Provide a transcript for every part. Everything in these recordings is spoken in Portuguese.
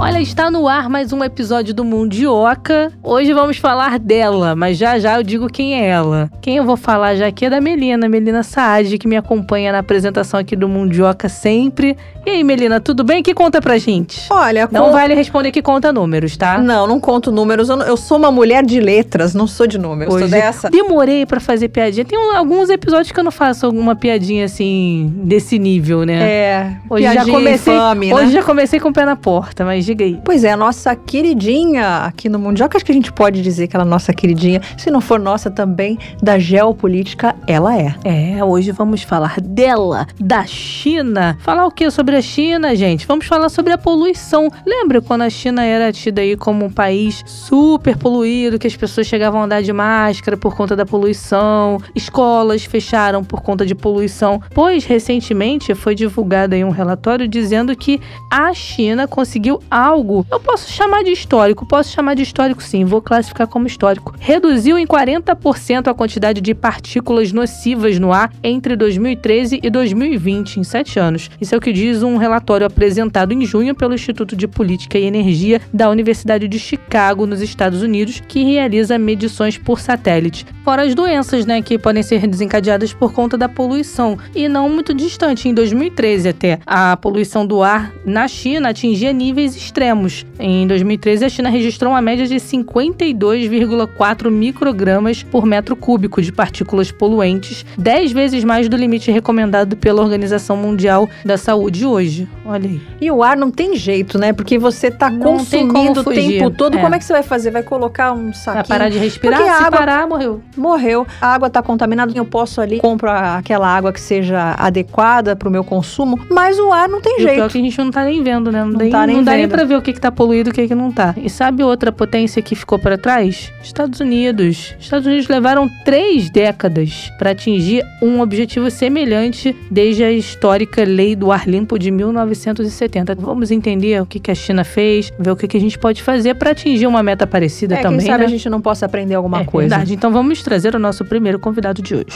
Olha, está no ar mais um episódio do Mundioca. Hoje vamos falar dela, mas já já eu digo quem é ela. Quem eu vou falar já aqui é da Melina, Melina Saad, que me acompanha na apresentação aqui do Mundioca sempre. E aí, Melina, tudo bem? Que conta pra gente? Olha, Não vale responder que conta números, tá? Não, não conto números. Eu, não- eu sou uma mulher de letras, não sou de números. Hoje dessa. demorei pra fazer piadinha. Tem um- alguns episódios que eu não faço alguma piadinha assim desse nível, né? É, Hoje já comecei, infame, hoje né? já comecei com o pé na porta, mas diga aí. Pois é, a nossa queridinha aqui no Mundial, que acho que a gente pode dizer que ela é nossa queridinha, se não for nossa também, da geopolítica, ela é. É, hoje vamos falar dela, da China. Falar o que sobre a China, gente? Vamos falar sobre a poluição. Lembra quando a China era tida aí como um país super poluído, que as pessoas chegavam a andar de máscara por conta da poluição, escolas fecharam por conta de poluição? Pois recentemente foi divulgado aí um relatório dizendo que a China conseguiu algo. Eu posso chamar de histórico, posso chamar de histórico sim, vou classificar como histórico. Reduziu em 40% a quantidade de partículas nocivas no ar entre 2013 e 2020, em sete anos. Isso é o que diz um relatório apresentado em junho pelo Instituto de Política e Energia da Universidade de Chicago, nos Estados Unidos, que realiza medições por satélite. Fora as doenças, né, que podem ser desencadeadas por conta da poluição. E não muito distante, em 2013 até, a poluição do ar na China atingia níveis extremos. Em 2013, a China registrou uma média de 52,4 microgramas por metro cúbico de partículas poluentes, 10 vezes mais do limite recomendado pela Organização Mundial da Saúde hoje. Olha aí. E o ar não tem jeito, né? Porque você tá como consumindo o tempo todo. é. Como é que você vai fazer? Vai colocar um Vai saquinho? parar de respirar? Porque a Se água- parar, morreu. Morreu. A água tá contaminada, eu posso ali, compro aquela água que seja adequada pro meu consumo, mas o ar não tem E o pior é jeito. que a gente não tá nem vendo, né? Não, Não tem- tá nem não dá nem vendo. Pra ver o que, que tá poluído e o que, que não tá. E sabe outra potência que ficou pra trás? Estados Unidos. Estados Unidos levaram três décadas pra atingir um objetivo semelhante desde a histórica Lei do Ar Limpo de 1970. Vamos entender o que, que a China fez, ver o que, que a gente pode fazer pra atingir uma meta parecida É, também. quem sabe né? a gente não possa aprender alguma é coisa. Verdade. Então vamos trazer o nosso primeiro convidado de hoje.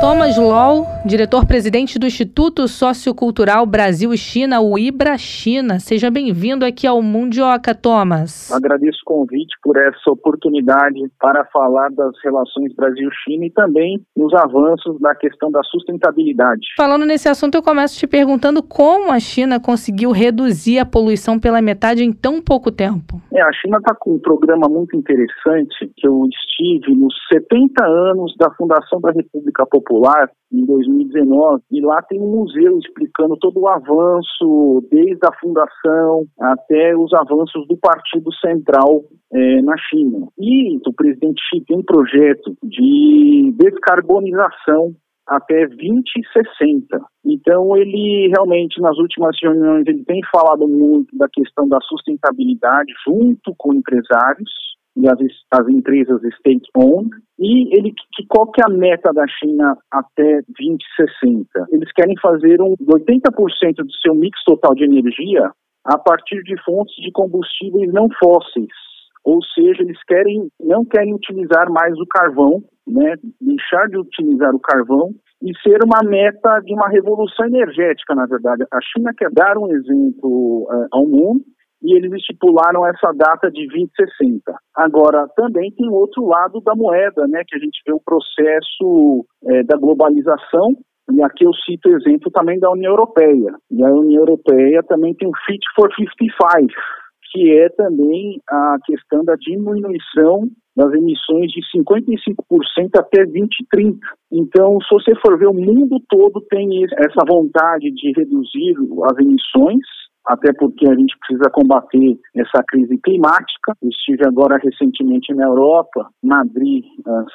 Thomas Law, diretor-presidente do Instituto Sociocultural Brasil e China, o IBRA China. Seja bem-vindo aqui ao Mundioca, Thomas. Agradeço o convite por essa oportunidade para falar das relações Brasil-China e também nos avanços da questão da sustentabilidade. Falando nesse assunto, eu começo te perguntando como a China conseguiu reduzir a poluição pela metade em tão pouco tempo. É, a China está com um programa muito interessante que eu estive nos 70 anos da fundação da República Popular em 2019 e lá tem um museu explicando todo o avanço desde a fundação até os avanços do Partido Central eh, na China. E o presidente Xi tem um projeto de descarbonização até 2060. Então ele realmente nas últimas reuniões ele tem falado muito da questão da sustentabilidade junto com empresários e as, as empresas state owned e ele que qual que é a meta da China até 2060? Eles querem fazer um 80% do seu mix total de energia a partir de fontes de combustíveis não fósseis. Ou seja, eles querem não querem utilizar mais o carvão, né, deixar de utilizar o carvão e ser uma meta de uma revolução energética, na verdade. A China quer dar um exemplo uh, ao mundo e eles estipularam essa data de 2060. Agora, também tem outro lado da moeda, né, que a gente vê o processo eh, da globalização, e aqui eu cito exemplo também da União Europeia. E a União Europeia também tem o Fit for 55, que é também a questão da diminuição das emissões de 55% até 2030. Então, se você for ver, o mundo todo tem essa vontade de reduzir as emissões, até porque a gente precisa combater essa crise climática. Estive agora recentemente na Europa, Madrid,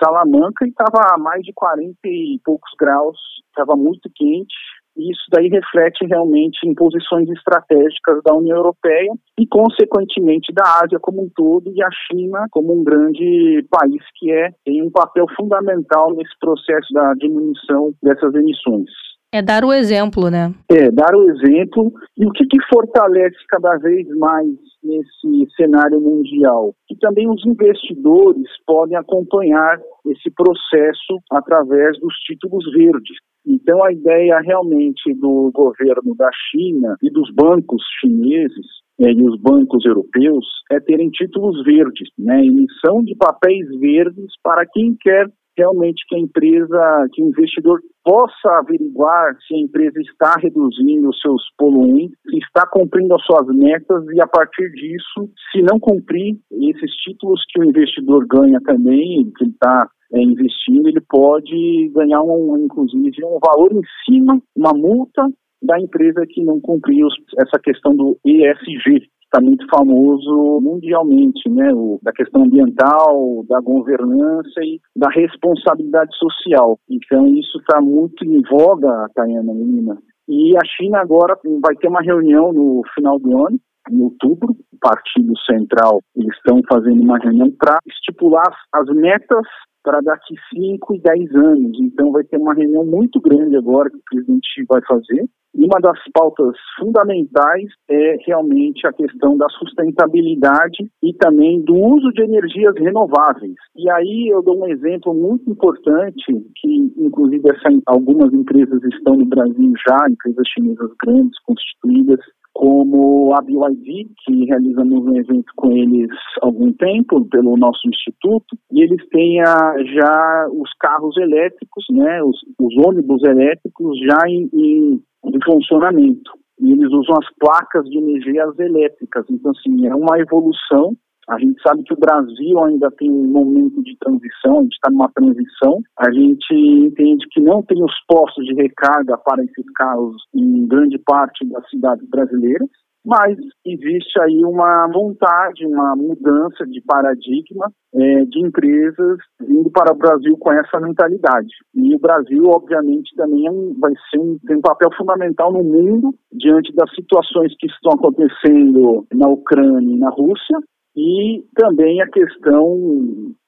Salamanca, e estava a mais de 40 e poucos graus, estava muito quente. E isso daí reflete realmente em posições estratégicas da União Europeia e, consequentemente, da Ásia como um todo e a China como um grande país que é tem um papel fundamental nesse processo da diminuição dessas emissões. É dar o exemplo, né? É, dar o exemplo e o que, que fortalece cada vez mais nesse cenário mundial. E também os investidores podem acompanhar esse processo através dos títulos verdes. Então, a ideia realmente do governo da China e dos bancos chineses é, e os bancos europeus é terem títulos verdes, né, emissão de papéis verdes para quem quer realmente que a empresa, que o investidor possa averiguar se a empresa está reduzindo os seus poluentes, se está cumprindo as suas metas e a partir disso, se não cumprir esses títulos que o investidor ganha também, que ele está é, investindo, ele pode ganhar um, inclusive um valor em cima, uma multa da empresa que não cumpriu essa questão do ESG, está muito famoso mundialmente, né? O, da questão ambiental, da governança e da responsabilidade social. Então isso está muito em voga, Tayana, menina. E a China agora vai ter uma reunião no final do ano, em outubro, o Partido Central, eles estão fazendo uma reunião para estipular as metas para daqui 5 e 10 anos. Então vai ter uma reunião muito grande agora que o presidente vai fazer. E uma das pautas fundamentais é realmente a questão da sustentabilidade e também do uso de energias renováveis. E aí eu dou um exemplo muito importante que, inclusive, essa, algumas empresas estão no Brasil já, empresas chinesas grandes, constituídas, como a BYD, que realizamos um evento com eles há algum tempo, pelo nosso instituto, e eles têm a, já os carros elétricos, né, os, os ônibus elétricos já em, em, em funcionamento. E eles usam as placas de energias elétricas. Então, assim, é uma evolução a gente sabe que o Brasil ainda tem um momento de transição, a gente está numa transição. A gente entende que não tem os postos de recarga para esses carros em grande parte das cidades brasileiras, mas existe aí uma vontade, uma mudança de paradigma é, de empresas vindo para o Brasil com essa mentalidade. E o Brasil, obviamente, também é vai ser um, tem um papel fundamental no mundo diante das situações que estão acontecendo na Ucrânia e na Rússia, e também a questão,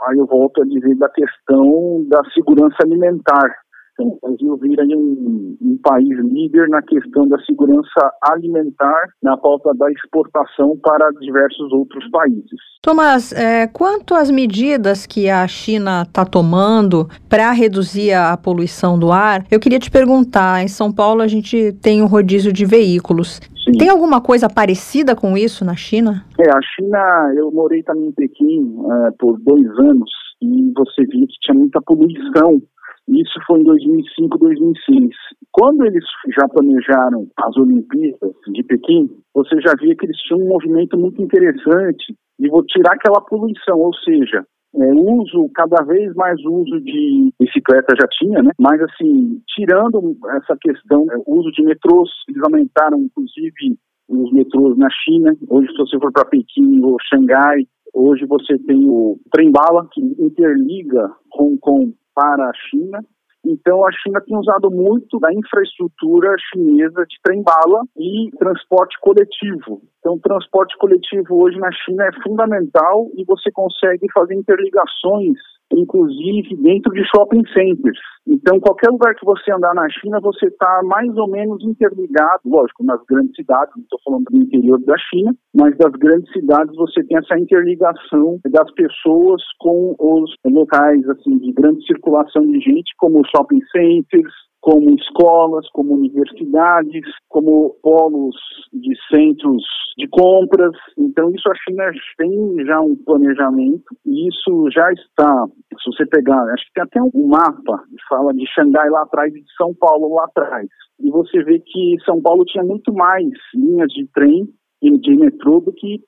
aí eu volto a dizer, da questão da segurança alimentar. Então, o Brasil vira um, um, país líder na questão da segurança alimentar, na pauta da exportação para diversos outros países. Tomás, é, quanto às medidas que a China está tomando para reduzir a poluição do ar, eu queria te perguntar: em São Paulo a gente tem um rodízio de veículos. Sim. Tem alguma coisa parecida com isso na China? É, a China, eu morei também em Pequim é, por dois anos e você via que tinha muita poluição. Isso foi em 2005, 2006. Quando eles já planejaram as Olimpíadas de Pequim, você já via que eles tinham um movimento muito interessante de vou tirar aquela poluição, ou seja, é, uso, cada vez mais uso de bicicleta já tinha, né? Mas assim, tirando essa questão, é, uso de metrôs, eles aumentaram inclusive os metrôs na China. Hoje, se você for para Pequim ou Xangai, hoje você tem o trem-bala que interliga Hong Kong para a China. Então, a China tem usado muito da infraestrutura chinesa de trem-bala e transporte coletivo. Então, transporte coletivo hoje na China é fundamental e você consegue fazer interligações inclusive dentro de shopping centers. Então, qualquer lugar que você andar na China, você está mais ou menos interligado, lógico, nas grandes cidades, não estou falando do interior da China, mas das grandes cidades você tem essa interligação das pessoas com os locais assim de grande circulação de gente, como shopping centers, como escolas, como universidades, como polos de centros de compras. Então, isso a China tem já um planejamento e isso já está. Se você pegar, acho que tem até um mapa que fala de Xangai lá atrás e de São Paulo lá atrás. E você vê que São Paulo tinha muito mais linhas de trem e de metrô do que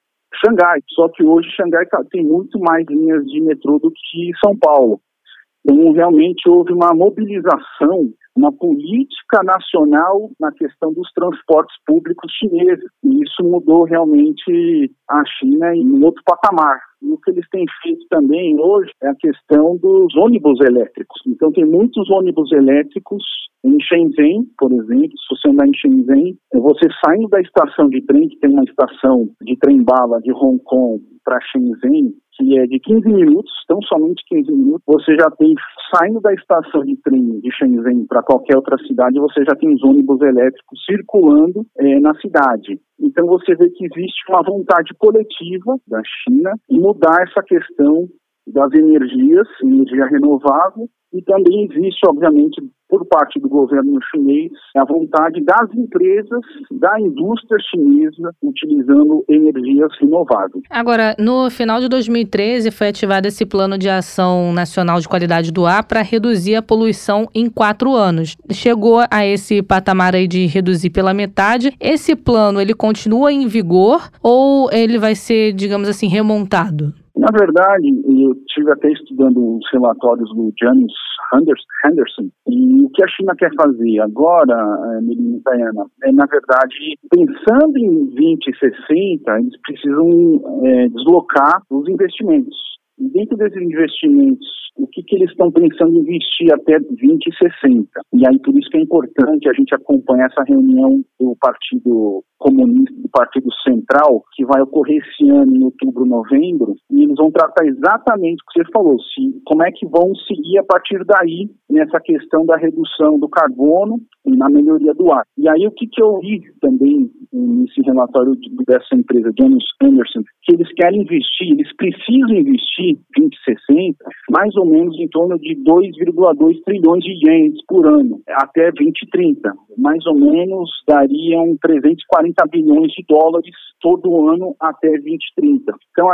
Xangai. Só que hoje Xangai tá, tem muito mais linhas de metrô do que São Paulo. Então, realmente houve uma mobilização uma política nacional na questão dos transportes públicos chineses. E isso mudou realmente a China em outro patamar. E o que eles têm feito também hoje é a questão dos ônibus elétricos. Então, tem muitos ônibus elétricos em Shenzhen, por exemplo. Se você andar em Shenzhen, você saindo da estação de trem, que tem uma estação de trem-bala de Hong Kong para Shenzhen, que é de 15 minutos, tão somente 15 minutos, você já tem saindo da estação de trem de Shenzhen para qualquer outra cidade, você já tem os ônibus elétricos circulando é, na cidade. Então você vê que existe uma vontade coletiva da China em mudar essa questão das energias, energia renovável, e também existe, obviamente, por parte do governo chinês, a vontade das empresas, da indústria chinesa, utilizando energias renováveis. Agora, no final de 2013, foi ativado esse Plano de Ação Nacional de Qualidade do Ar para reduzir a poluição em quatro anos. Chegou a esse patamar aí de reduzir pela metade. Esse plano, ele continua em vigor ou ele vai ser, digamos assim, remontado? Na verdade, eu tive até estudando os relatórios do James Henderson, e o que a China quer fazer agora, eh, Melina Tayana, é, na verdade, pensando em 2060, eles precisam é, deslocar os investimentos. Dentro desses investimentos, o que, que eles estão pensando em investir até 2060? E aí, por isso que é importante a gente acompanhar essa reunião do Partido Comunista, do Partido Central, que vai ocorrer esse ano, em outubro, novembro, e eles vão tratar exatamente o que você falou, se, como é que vão seguir a partir daí nessa questão da redução do carbono e na melhoria do ar. E aí, o que, que eu vi também nesse relatório dessa empresa, Jones Anderson, que eles querem investir, eles precisam investir 2060, mais ou menos em torno de 2,2 trilhões de ienes por ano, até 2030. Mais ou menos dariam 340 bilhões de dólares todo ano até 2030. Então,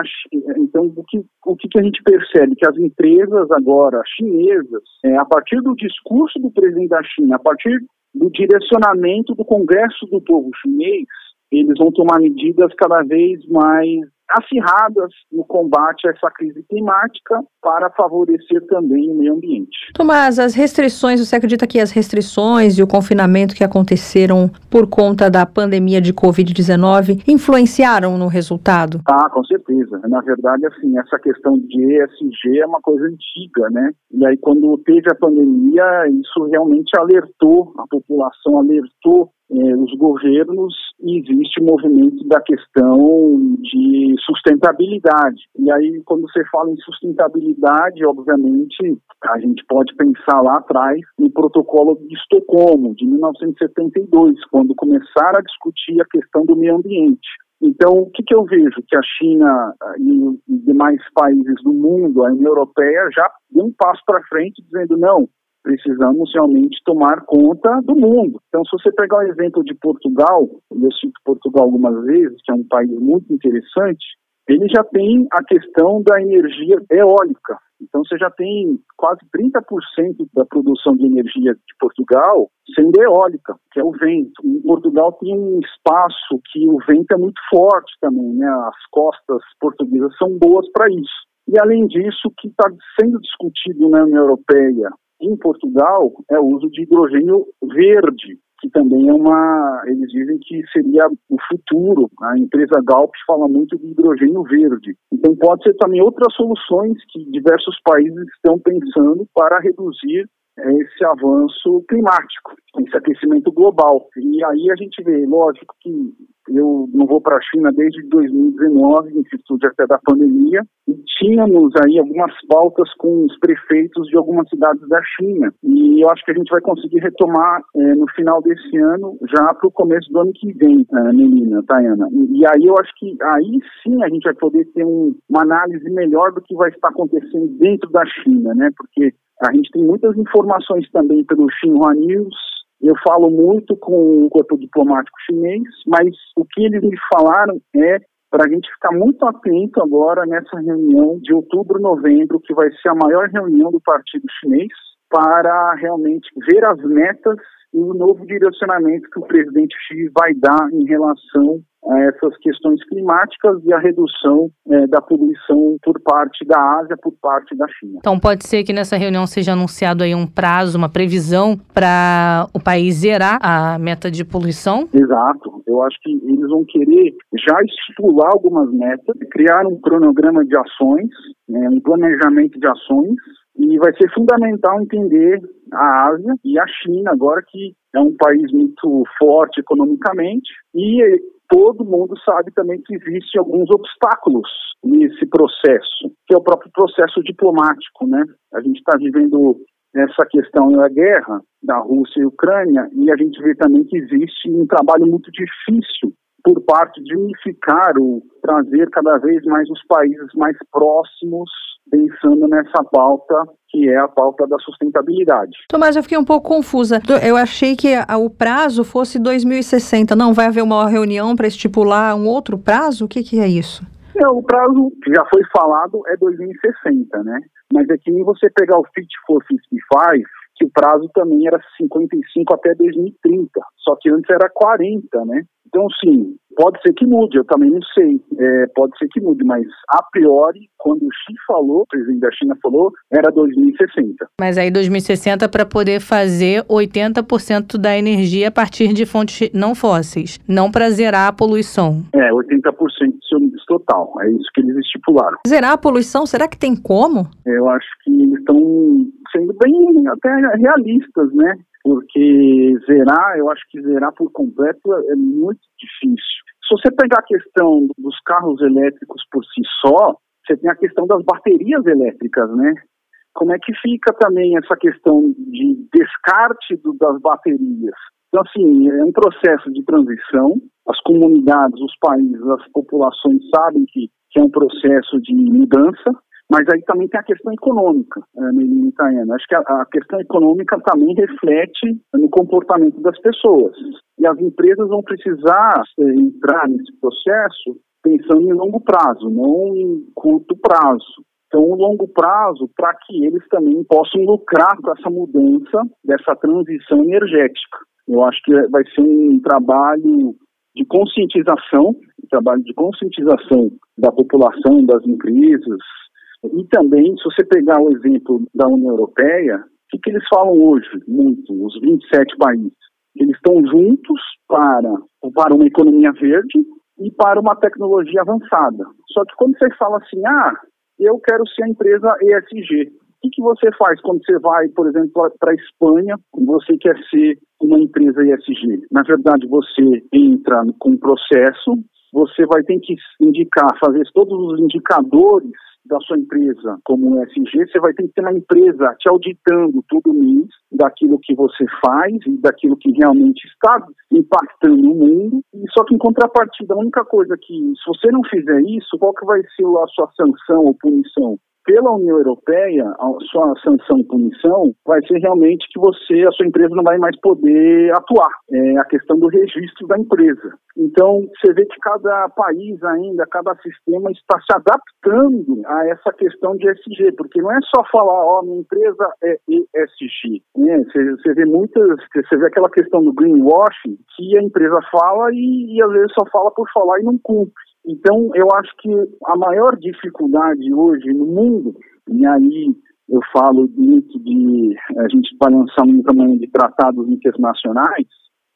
então o, que, o que a gente percebe? Que as empresas agora chinesas, é, a partir do discurso do presidente da China, a partir do direcionamento do Congresso do Povo Chinês, eles vão tomar medidas cada vez mais acirradas no combate a essa crise climática para favorecer também o meio ambiente. Tomás, as restrições, você acredita que as restrições e o confinamento que aconteceram por conta da pandemia de Covid-19 influenciaram no resultado? Ah, com certeza. Na verdade, assim, essa questão de ESG é uma coisa antiga, né? E aí, quando teve a pandemia, isso realmente alertou a população, alertou eh, os governos e existe o movimento da questão de sustentabilidade. E aí, quando você fala em sustentabilidade, obviamente, a gente pode pensar lá atrás no protocolo de Estocolmo, de 1972, quando começaram a discutir a questão do meio ambiente. Então, o que, que eu vejo? Que a China e demais países do mundo, a União Europeia, já deu um passo para frente, dizendo: não, precisamos realmente tomar conta do mundo. Então, se você pegar o exemplo de Portugal, eu cito Portugal algumas vezes, que é um país muito interessante, ele já tem a questão da energia eólica. Então, você já tem quase 30% da produção de energia de Portugal sendo eólica, que é o vento. Em Portugal tem um espaço que o vento é muito forte também, né? As costas portuguesas são boas para isso. E, além disso, o que está sendo discutido na União Europeia em Portugal é o uso de hidrogênio verde, que também é uma, eles dizem que seria o futuro. A empresa Galp fala muito de hidrogênio verde. Então pode ser também outras soluções que diversos países estão pensando para reduzir é, esse avanço climático, esse aquecimento global. E aí a gente vê, lógico que eu não vou para a China desde 2019, em virtude até da pandemia, e tínhamos aí algumas pautas com os prefeitos de algumas cidades da China. E eu acho que a gente vai conseguir retomar é, no final desse ano, já para o começo do ano que vem, é, menina, Tayana. E, e, aí eu acho que aí sim a gente vai poder ter um, uma análise melhor do que vai estar acontecendo dentro da China, né? Porque a gente tem muitas informações também pelo Xinhua News, eu falo muito com o corpo diplomático chinês, mas o que eles me falaram é para a gente ficar muito atento agora nessa reunião de outubro, novembro, que vai ser a maior reunião do Partido Chinês, para realmente ver as metas o novo direcionamento que o presidente Xi vai dar em relação a essas questões climáticas e a redução é, da poluição por parte da Ásia, por parte da China. Então pode ser que nessa reunião seja anunciado aí um prazo, uma previsão para o país zerar a meta de poluição? Exato. Eu acho que eles vão querer já estipular algumas metas, criar um cronograma de ações, né, um planejamento de ações e vai ser fundamental entender a Ásia e a China agora que é um país muito forte economicamente e todo mundo sabe também que existem alguns obstáculos nesse processo, que é o próprio processo diplomático, né? A gente está vivendo essa questão da guerra da Rússia e Ucrânia e a gente vê também que existe um trabalho muito difícil por parte de unificar o trazer cada vez mais os países mais próximos pensando nessa pauta que é a pauta da sustentabilidade. Tomás, eu fiquei um pouco confusa. Eu achei que a, o prazo fosse 2060. Não vai haver uma reunião para estipular um outro prazo? O que, que é isso? É, o prazo que já foi falado é 2060, né? Mas é que nem você pegar o Fit for 55, que o prazo também era 55 até 2030, só que antes era 40, né? Então, sim, pode ser que mude, eu também não sei. É, pode ser que mude, mas a priori, quando o Xi falou, o presidente da China falou, era 2060. Mas aí 2060 para poder fazer 80% da energia a partir de fontes não fósseis, não para zerar a poluição. É, 80% de seu mix total. É isso que eles estipularam. Zerar a poluição, será que tem como? Eu acho que eles estão sendo bem até realistas, né? Porque zerar, eu acho que zerar por completo é muito difícil. Se você pegar a questão dos carros elétricos por si só, você tem a questão das baterias elétricas, né? Como é que fica também essa questão de descarte do, das baterias? Então, assim, é um processo de transição. As comunidades, os países, as populações sabem que, que é um processo de mudança. Mas aí também tem a questão econômica, é, Acho que a, a, questão econômica também reflete no comportamento das pessoas. E as empresas vão precisar é, entrar nesse processo pensando em longo prazo, não em curto prazo. Então, o longo prazo, para que eles também possam lucrar com essa mudança, dessa transição energética. Eu acho que vai ser um trabalho de conscientização, um trabalho de conscientização da população, das empresas, e também, se você pegar o exemplo da União Europeia, o que, que eles falam hoje, muito, os 27 países? Eles estão juntos para, para uma economia verde e para uma tecnologia avançada. Só que quando você fala assim, ah, eu quero ser a empresa ESG, o que, que você faz quando você vai, por exemplo, para a Espanha e você quer ser uma empresa ESG? Na verdade, você entra com um processo, você vai ter que indicar, fazer todos os indicadores da sua empresa como um SG, você vai ter que ter uma empresa te auditando todo mês daquilo que você faz e daquilo que realmente está impactando o mundo. E só que em contrapartida, a única coisa que, se você não fizer isso, qual que vai ser a sua sanção ou punição? Pela União Europeia, sua sanção e punição vai ser realmente que você, a sua empresa não vai mais poder atuar. É a questão do registro da empresa. Então, você vê que cada país ainda, cada sistema está se adaptando a essa questão de ESG, porque não é só falar, ó, oh, minha empresa é ESG. Né? Você, você vê muitas, você vê aquela questão do greenwashing, que a empresa fala e, e às vezes só fala por falar e não cumpre. Então, eu acho que a maior dificuldade hoje no mundo, e aí eu falo muito de a gente vai lançar um tamanho de tratados internacionais,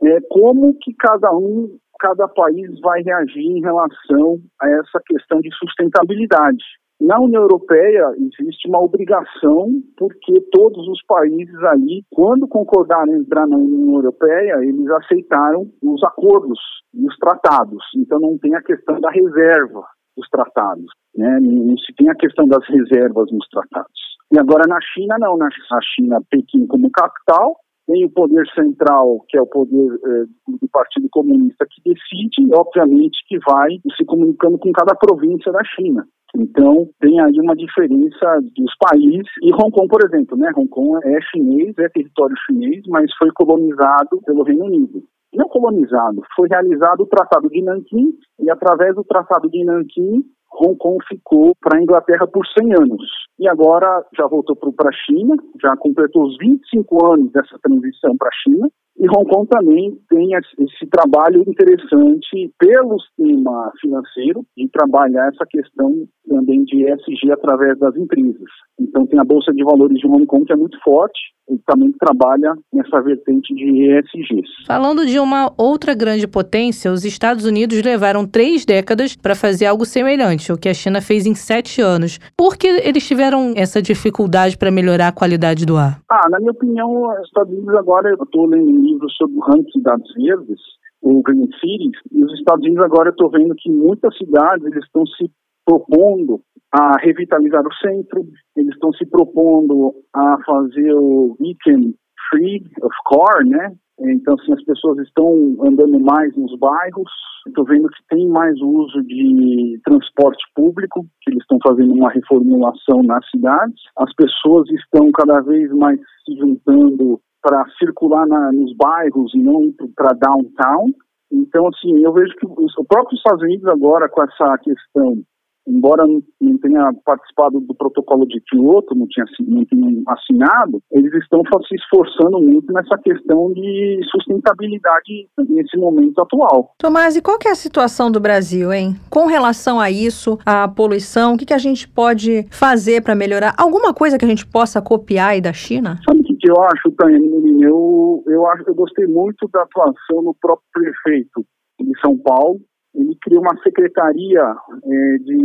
é como que cada um, cada país vai reagir em relação a essa questão de sustentabilidade. Na União Europeia existe uma obrigação, porque todos os países ali, quando concordaram em entrar na União Europeia, eles aceitaram os acordos e os tratados. Então não tem a questão da reserva dos tratados, né? não se tem a questão das reservas nos tratados. E agora na China não, na China Pequim como capital, tem o poder central, que é o poder eh, do Partido Comunista, que decide, obviamente, que vai se comunicando com cada província da China. Então, tem aí uma diferença dos países. E Hong Kong, por exemplo, né? Hong Kong é chinês, é território chinês, mas foi colonizado pelo Reino Unido. Não colonizado, foi realizado o Tratado de Nanquim, e através do Tratado de Nanquim, Hong Kong ficou para a Inglaterra por 100 anos. E agora já voltou para a China, já completou os 25 anos dessa transição para a China. E Hong Kong também tem esse trabalho interessante pelo sistema financeiro de trabalhar essa questão também de ESG através das empresas. Então tem a Bolsa de Valores de Kong que é muito forte e também trabalha nessa vertente de ESGs. Falando de uma outra grande potência, os Estados Unidos levaram três décadas para fazer algo semelhante, o que a China fez em sete anos. Por que eles tiveram essa dificuldade para melhorar a qualidade do ar? Ah, na minha opinião, os Estados Unidos agora, eu estou lendo livros sobre o ranking de dados verdes, o Green Cities, e os Estados Unidos agora eu estou vendo que muitas cidades eles estão se propondo a revitalizar o centro, eles estão se propondo a fazer o weekend free of car, né? Então, assim, as pessoas estão andando mais nos bairros. Estou vendo que tem mais uso de transporte público, que eles estão fazendo uma reformulação nas cidades. As pessoas estão cada vez mais se juntando para circular na, nos bairros e não para downtown. Então, assim, eu vejo que os, o próprio Estados Unidos agora, com essa questão embora não tenha participado do protocolo de Kyoto, não tinha, não assinado, eles estão se esforçando muito nessa questão de sustentabilidade nesse momento atual. Tomás, e qual é a situação do Brasil, hein? Com relação a isso, a poluição, o que, que a gente pode fazer para melhorar? Alguma coisa que a gente possa copiar aí da China? Sabe o que, que eu acho, Tânia? Eu, eu, acho, eu gostei muito da atuação do próprio prefeito de São Paulo, ele criou uma secretaria é, de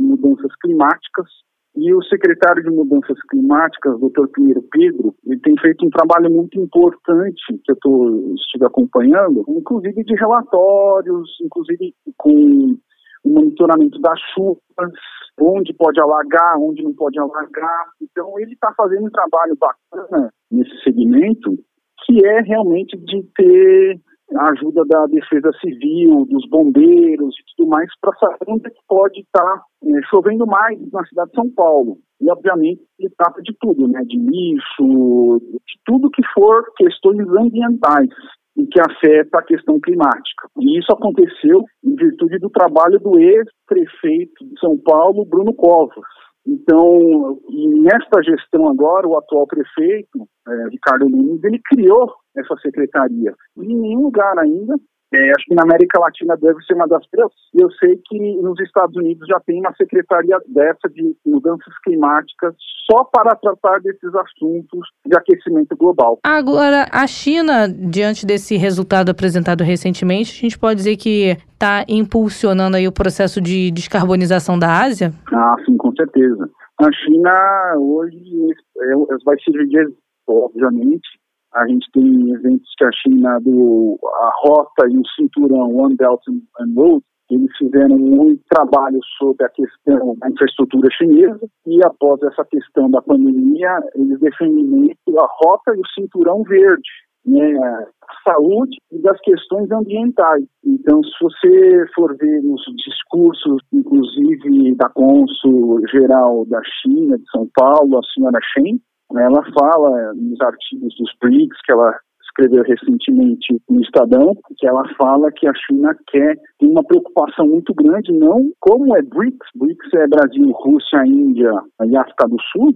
mudanças climáticas e o secretário de Mudanças Climáticas, Dr. Pinheiro Pedro, ele tem feito um trabalho muito importante que eu tô, estive acompanhando, inclusive de relatórios, inclusive com o monitoramento das chuvas, onde pode alagar, onde não pode alagar. Então ele está fazendo um trabalho bacana nesse segmento, que é realmente de ter a ajuda da defesa civil, dos bombeiros e tudo mais, para saber onde é que pode estar tá, é, chovendo mais na cidade de São Paulo. E, obviamente, ele trata de tudo, né? De lixo, de tudo que for questões ambientais e que afeta a questão climática. E isso aconteceu em virtude do trabalho do ex-prefeito de São Paulo, Bruno Covas. Então, nesta gestão agora, o atual prefeito, é, Ricardo Nunes, ele criou essa secretaria. E em nenhum lugar ainda é, acho que na América Latina deve ser uma das primeiras. Eu sei que nos Estados Unidos já tem uma secretaria dessa de mudanças climáticas só para tratar desses assuntos de aquecimento global. Agora, a China, diante desse resultado apresentado recentemente, a gente pode dizer que está impulsionando aí o processo de descarbonização da Ásia? Ah, sim, certeza. A China hoje é, vai se dividir, obviamente, a gente tem eventos que a China, do, a rota e o cinturão One Belt and Road, eles fizeram muito trabalho sobre a questão da infraestrutura chinesa. E após essa questão da pandemia, eles defendem a rota e o cinturão verde, né, saúde e das questões ambientais. Então, se você for ver nos discursos, inclusive da cônsul geral da China, de São Paulo, a senhora Shen, ela fala nos artigos dos BRICS que ela escreveu recentemente no Estadão, que ela fala que a China quer, tem uma preocupação muito grande, não como é BRICS, BRICS é Brasil, Rússia, Índia e África do Sul,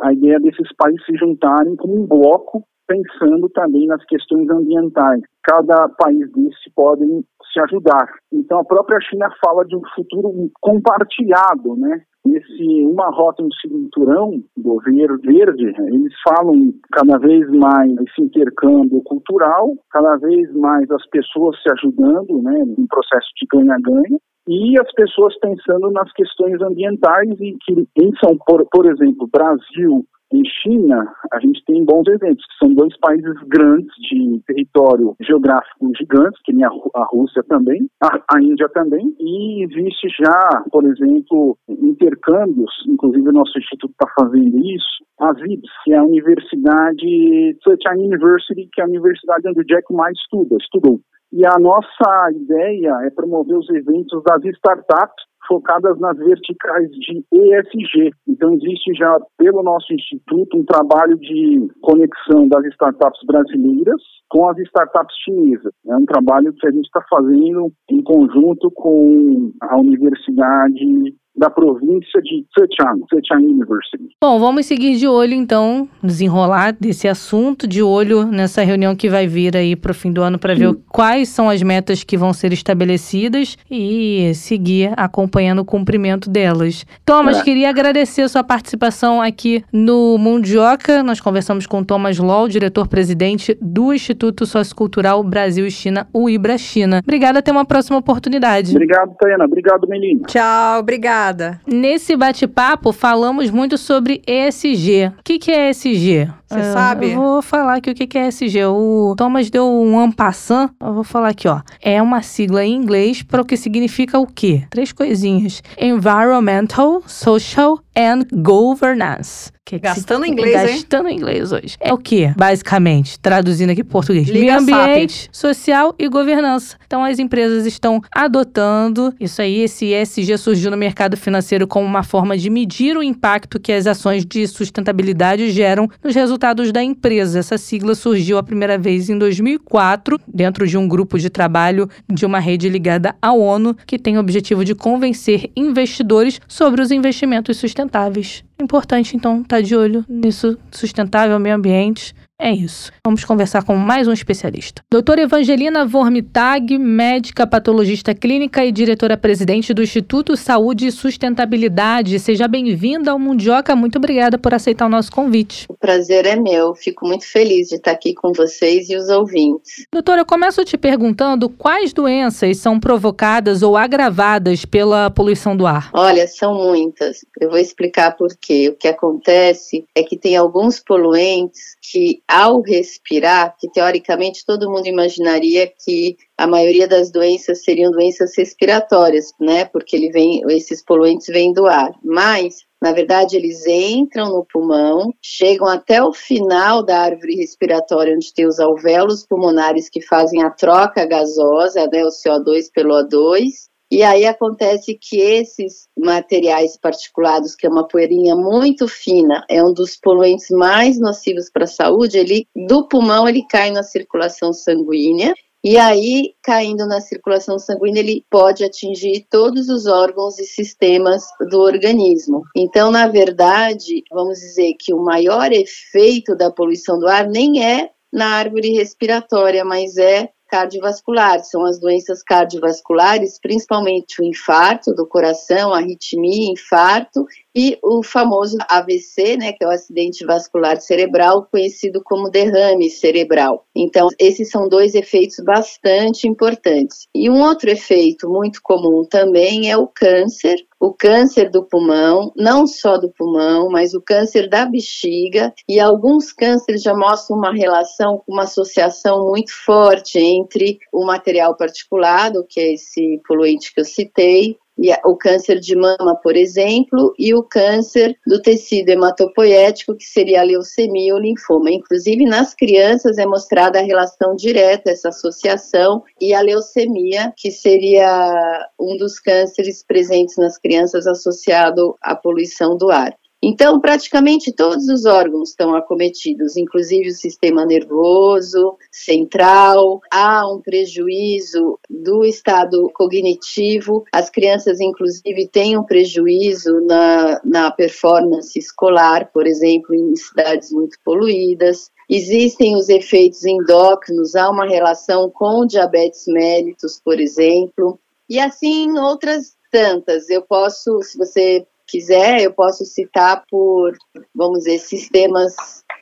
a ideia desses países se juntarem como um bloco pensando também nas questões ambientais. Cada país desse podem se ajudar. Então a própria China fala de um futuro compartilhado, né? Esse uma rota um cinturão do verde, eles falam cada vez mais esse intercâmbio cultural, cada vez mais as pessoas se ajudando, né, um processo de ganha-ganha e as pessoas pensando nas questões ambientais e que em São por, por exemplo, Brasil em China, a gente tem bons exemplos, que são dois países grandes de território geográfico gigantes, que nem a, Rússia também, a, a, Índia também, e existe já, por exemplo, intercâmbios, inclusive o nosso instituto está fazendo isso, a VIPS, que é a Universidade, Sunshine University, que é a universidade onde o Jack mais estuda, estudou. E a nossa ideia é promover os eventos das startups focadas nas verticais de ESG. Então, existe já, pelo nosso instituto, um trabalho de conexão das startups brasileiras com as startups chinesas. É um trabalho que a gente está fazendo em conjunto com a Universidade da província de Zhejiang, Zhejiang University. Bom, vamos seguir de olho então, desenrolar desse assunto, de olho nessa reunião que vai vir aí para o fim do ano para ver quais são as metas que vão ser estabelecidas e seguir acompanhando o cumprimento delas. Thomas, é. queria agradecer a sua participação aqui no Mundioca. Nós conversamos com Thomas Law, diretor-presidente do Instituto Sociocultural Brasil e China, o IBRA China. Obrigada, até uma próxima oportunidade. Obrigado, Tayana. Obrigado, Melinho. Tchau, obrigada. Nesse bate-papo, falamos muito sobre ESG. O que, que é ESG? Você é, sabe? Eu vou falar aqui o que é ESG. O Thomas deu um ampassan. Eu vou falar aqui, ó. É uma sigla em inglês para o que significa o quê? Três coisinhas. Environmental, Social and Governance. Que gastando inglês, Gastando hein? inglês hoje. É o que, basicamente, traduzindo aqui português? Liga Meio ambiente, social e governança. Então, as empresas estão adotando isso aí. Esse ESG surgiu no mercado financeiro como uma forma de medir o impacto que as ações de sustentabilidade geram nos resultados da empresa. Essa sigla surgiu a primeira vez em 2004, dentro de um grupo de trabalho de uma rede ligada à ONU, que tem o objetivo de convencer investidores sobre os investimentos sustentáveis. Importante, então, estar tá de olho nisso, sustentável, meio ambiente. É isso. Vamos conversar com mais um especialista. Doutora Evangelina Vormitag, médica patologista clínica e diretora-presidente do Instituto Saúde e Sustentabilidade. Seja bem-vinda ao Mundioca. Muito obrigada por aceitar o nosso convite. O prazer é meu. Fico muito feliz de estar aqui com vocês e os ouvintes. Doutora, eu começo te perguntando quais doenças são provocadas ou agravadas pela poluição do ar? Olha, são muitas. Eu vou explicar por quê. O que acontece é que tem alguns poluentes que ao respirar, que teoricamente todo mundo imaginaria que a maioria das doenças seriam doenças respiratórias, né? Porque ele vem, esses poluentes vêm do ar. Mas na verdade, eles entram no pulmão, chegam até o final da árvore respiratória, onde tem os alvéolos pulmonares que fazem a troca gasosa, né, o CO2 pelo O2, e aí acontece que esses materiais particulados, que é uma poeirinha muito fina, é um dos poluentes mais nocivos para a saúde, ele do pulmão ele cai na circulação sanguínea e aí, caindo na circulação sanguínea, ele pode atingir todos os órgãos e sistemas do organismo. Então, na verdade, vamos dizer que o maior efeito da poluição do ar nem é na árvore respiratória, mas é cardiovascular, são as doenças cardiovasculares, principalmente o infarto do coração, arritmia, infarto e o famoso AVC, né, que é o acidente vascular cerebral, conhecido como derrame cerebral. Então, esses são dois efeitos bastante importantes. E um outro efeito muito comum também é o câncer, o câncer do pulmão, não só do pulmão, mas o câncer da bexiga, e alguns cânceres já mostram uma relação, uma associação muito forte entre o material particulado, que é esse poluente que eu citei, o câncer de mama, por exemplo, e o câncer do tecido hematopoético, que seria a leucemia ou linfoma. Inclusive, nas crianças é mostrada a relação direta, essa associação, e a leucemia, que seria um dos cânceres presentes nas crianças associado à poluição do ar. Então, praticamente todos os órgãos estão acometidos, inclusive o sistema nervoso central. Há um prejuízo do estado cognitivo. As crianças, inclusive, têm um prejuízo na, na performance escolar, por exemplo, em cidades muito poluídas. Existem os efeitos endócrinos, há uma relação com diabetes mellitus, por exemplo, e assim outras tantas. Eu posso, se você quiser, eu posso citar por, vamos dizer, sistemas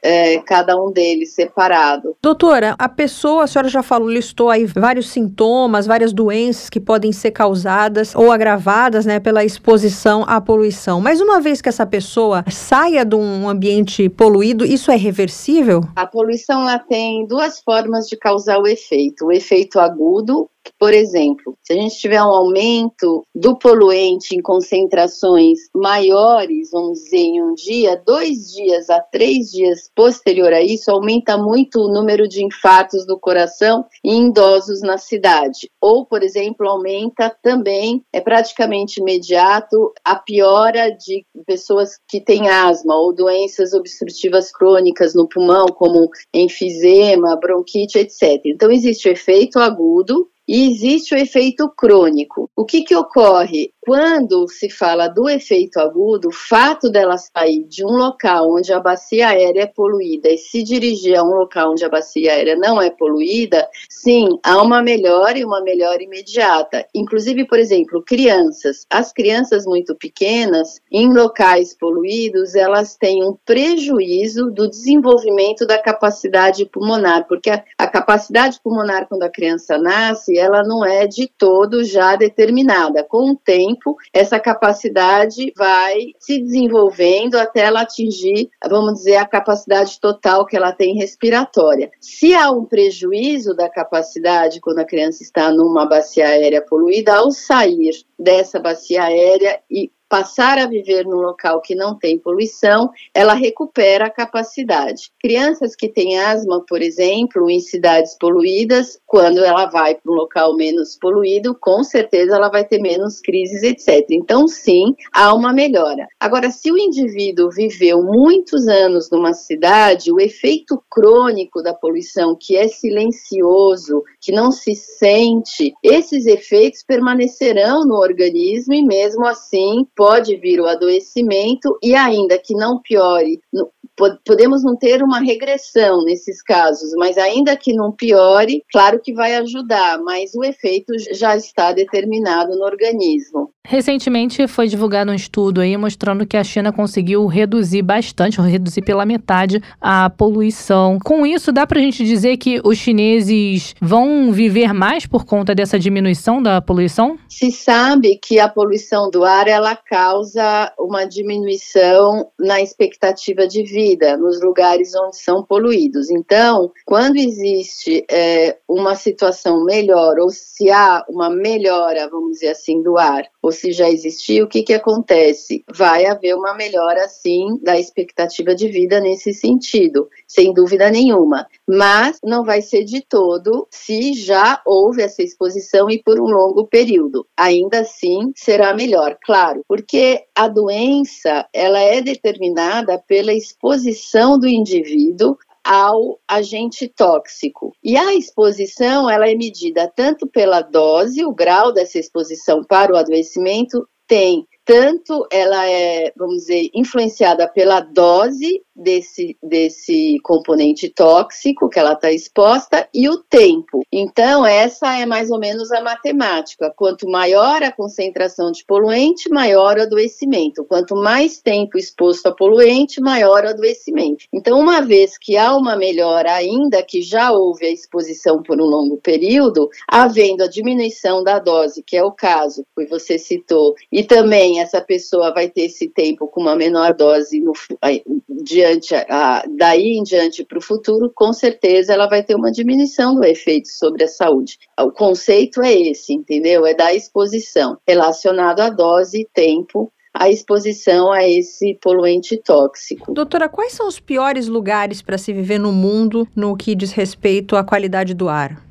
é, cada um deles separado. Doutora, a pessoa, a senhora já falou, listou aí vários sintomas, várias doenças que podem ser causadas ou agravadas, né, pela exposição à poluição. Mas uma vez que essa pessoa saia de um ambiente poluído, isso é reversível? A poluição ela tem duas formas de causar o efeito: o efeito agudo por exemplo, se a gente tiver um aumento do poluente em concentrações maiores, vamos dizer, em um dia, dois dias a três dias posterior a isso, aumenta muito o número de infartos do coração em idosos na cidade. Ou, por exemplo, aumenta também, é praticamente imediato, a piora de pessoas que têm asma ou doenças obstrutivas crônicas no pulmão, como enfisema, bronquite, etc. Então, existe o efeito agudo, e existe o efeito crônico. O que, que ocorre? Quando se fala do efeito agudo, o fato dela sair de um local onde a bacia aérea é poluída e se dirigir a um local onde a bacia aérea não é poluída, sim, há uma melhora e uma melhora imediata. Inclusive, por exemplo, crianças. As crianças muito pequenas, em locais poluídos, elas têm um prejuízo do desenvolvimento da capacidade pulmonar, porque a, a capacidade pulmonar, quando a criança nasce, ela não é de todo já determinada. Com o tempo, tempo, essa capacidade vai se desenvolvendo até ela atingir, vamos dizer, a capacidade total que ela tem respiratória. Se há um prejuízo da capacidade quando a criança está numa bacia aérea poluída, ao sair dessa bacia aérea e passar a viver num local que não tem poluição, ela recupera a capacidade. Crianças que têm asma, por exemplo, em cidades poluídas, quando ela vai para um local menos poluído, com certeza ela vai ter menos crises, etc. Então, sim, há uma melhora. Agora, se o indivíduo viveu muitos anos numa cidade, o efeito crônico da poluição, que é silencioso, que não se sente, esses efeitos permanecerão no organismo e mesmo assim pode vir o adoecimento e ainda que não piore, podemos não ter uma regressão nesses casos, mas ainda que não piore, claro que vai ajudar, mas o efeito já está determinado no organismo. Recentemente foi divulgado um estudo aí mostrando que a China conseguiu reduzir bastante, ou reduzir pela metade a poluição. Com isso, dá para a gente dizer que os chineses vão viver mais por conta dessa diminuição da poluição? Se sabe que a poluição do ar ela causa uma diminuição na expectativa de vida nos lugares onde são poluídos. Então, quando existe é, uma situação melhor ou se há uma melhora, vamos dizer assim, do ar, ou se já existia, o que, que acontece? Vai haver uma melhora, sim, da expectativa de vida nesse sentido, sem dúvida nenhuma. Mas não vai ser de todo se já houve essa exposição e por um longo período. Ainda assim, será melhor, claro, porque a doença ela é determinada pela exposição do indivíduo ao agente tóxico. E a exposição ela é medida tanto pela dose, o grau dessa exposição para o adoecimento tem tanto ela é, vamos dizer, influenciada pela dose desse, desse componente tóxico que ela está exposta e o tempo. Então, essa é mais ou menos a matemática. Quanto maior a concentração de poluente, maior o adoecimento. Quanto mais tempo exposto a poluente, maior o adoecimento. Então, uma vez que há uma melhora, ainda que já houve a exposição por um longo período, havendo a diminuição da dose, que é o caso que você citou, e também essa pessoa vai ter esse tempo com uma menor dose no, diante diante, a, daí em diante para o futuro, com certeza ela vai ter uma diminuição do efeito sobre a saúde. O conceito é esse, entendeu? É da exposição, relacionado à dose e tempo a exposição a esse poluente tóxico. Doutora, quais são os piores lugares para se viver no mundo no que diz respeito à qualidade do ar?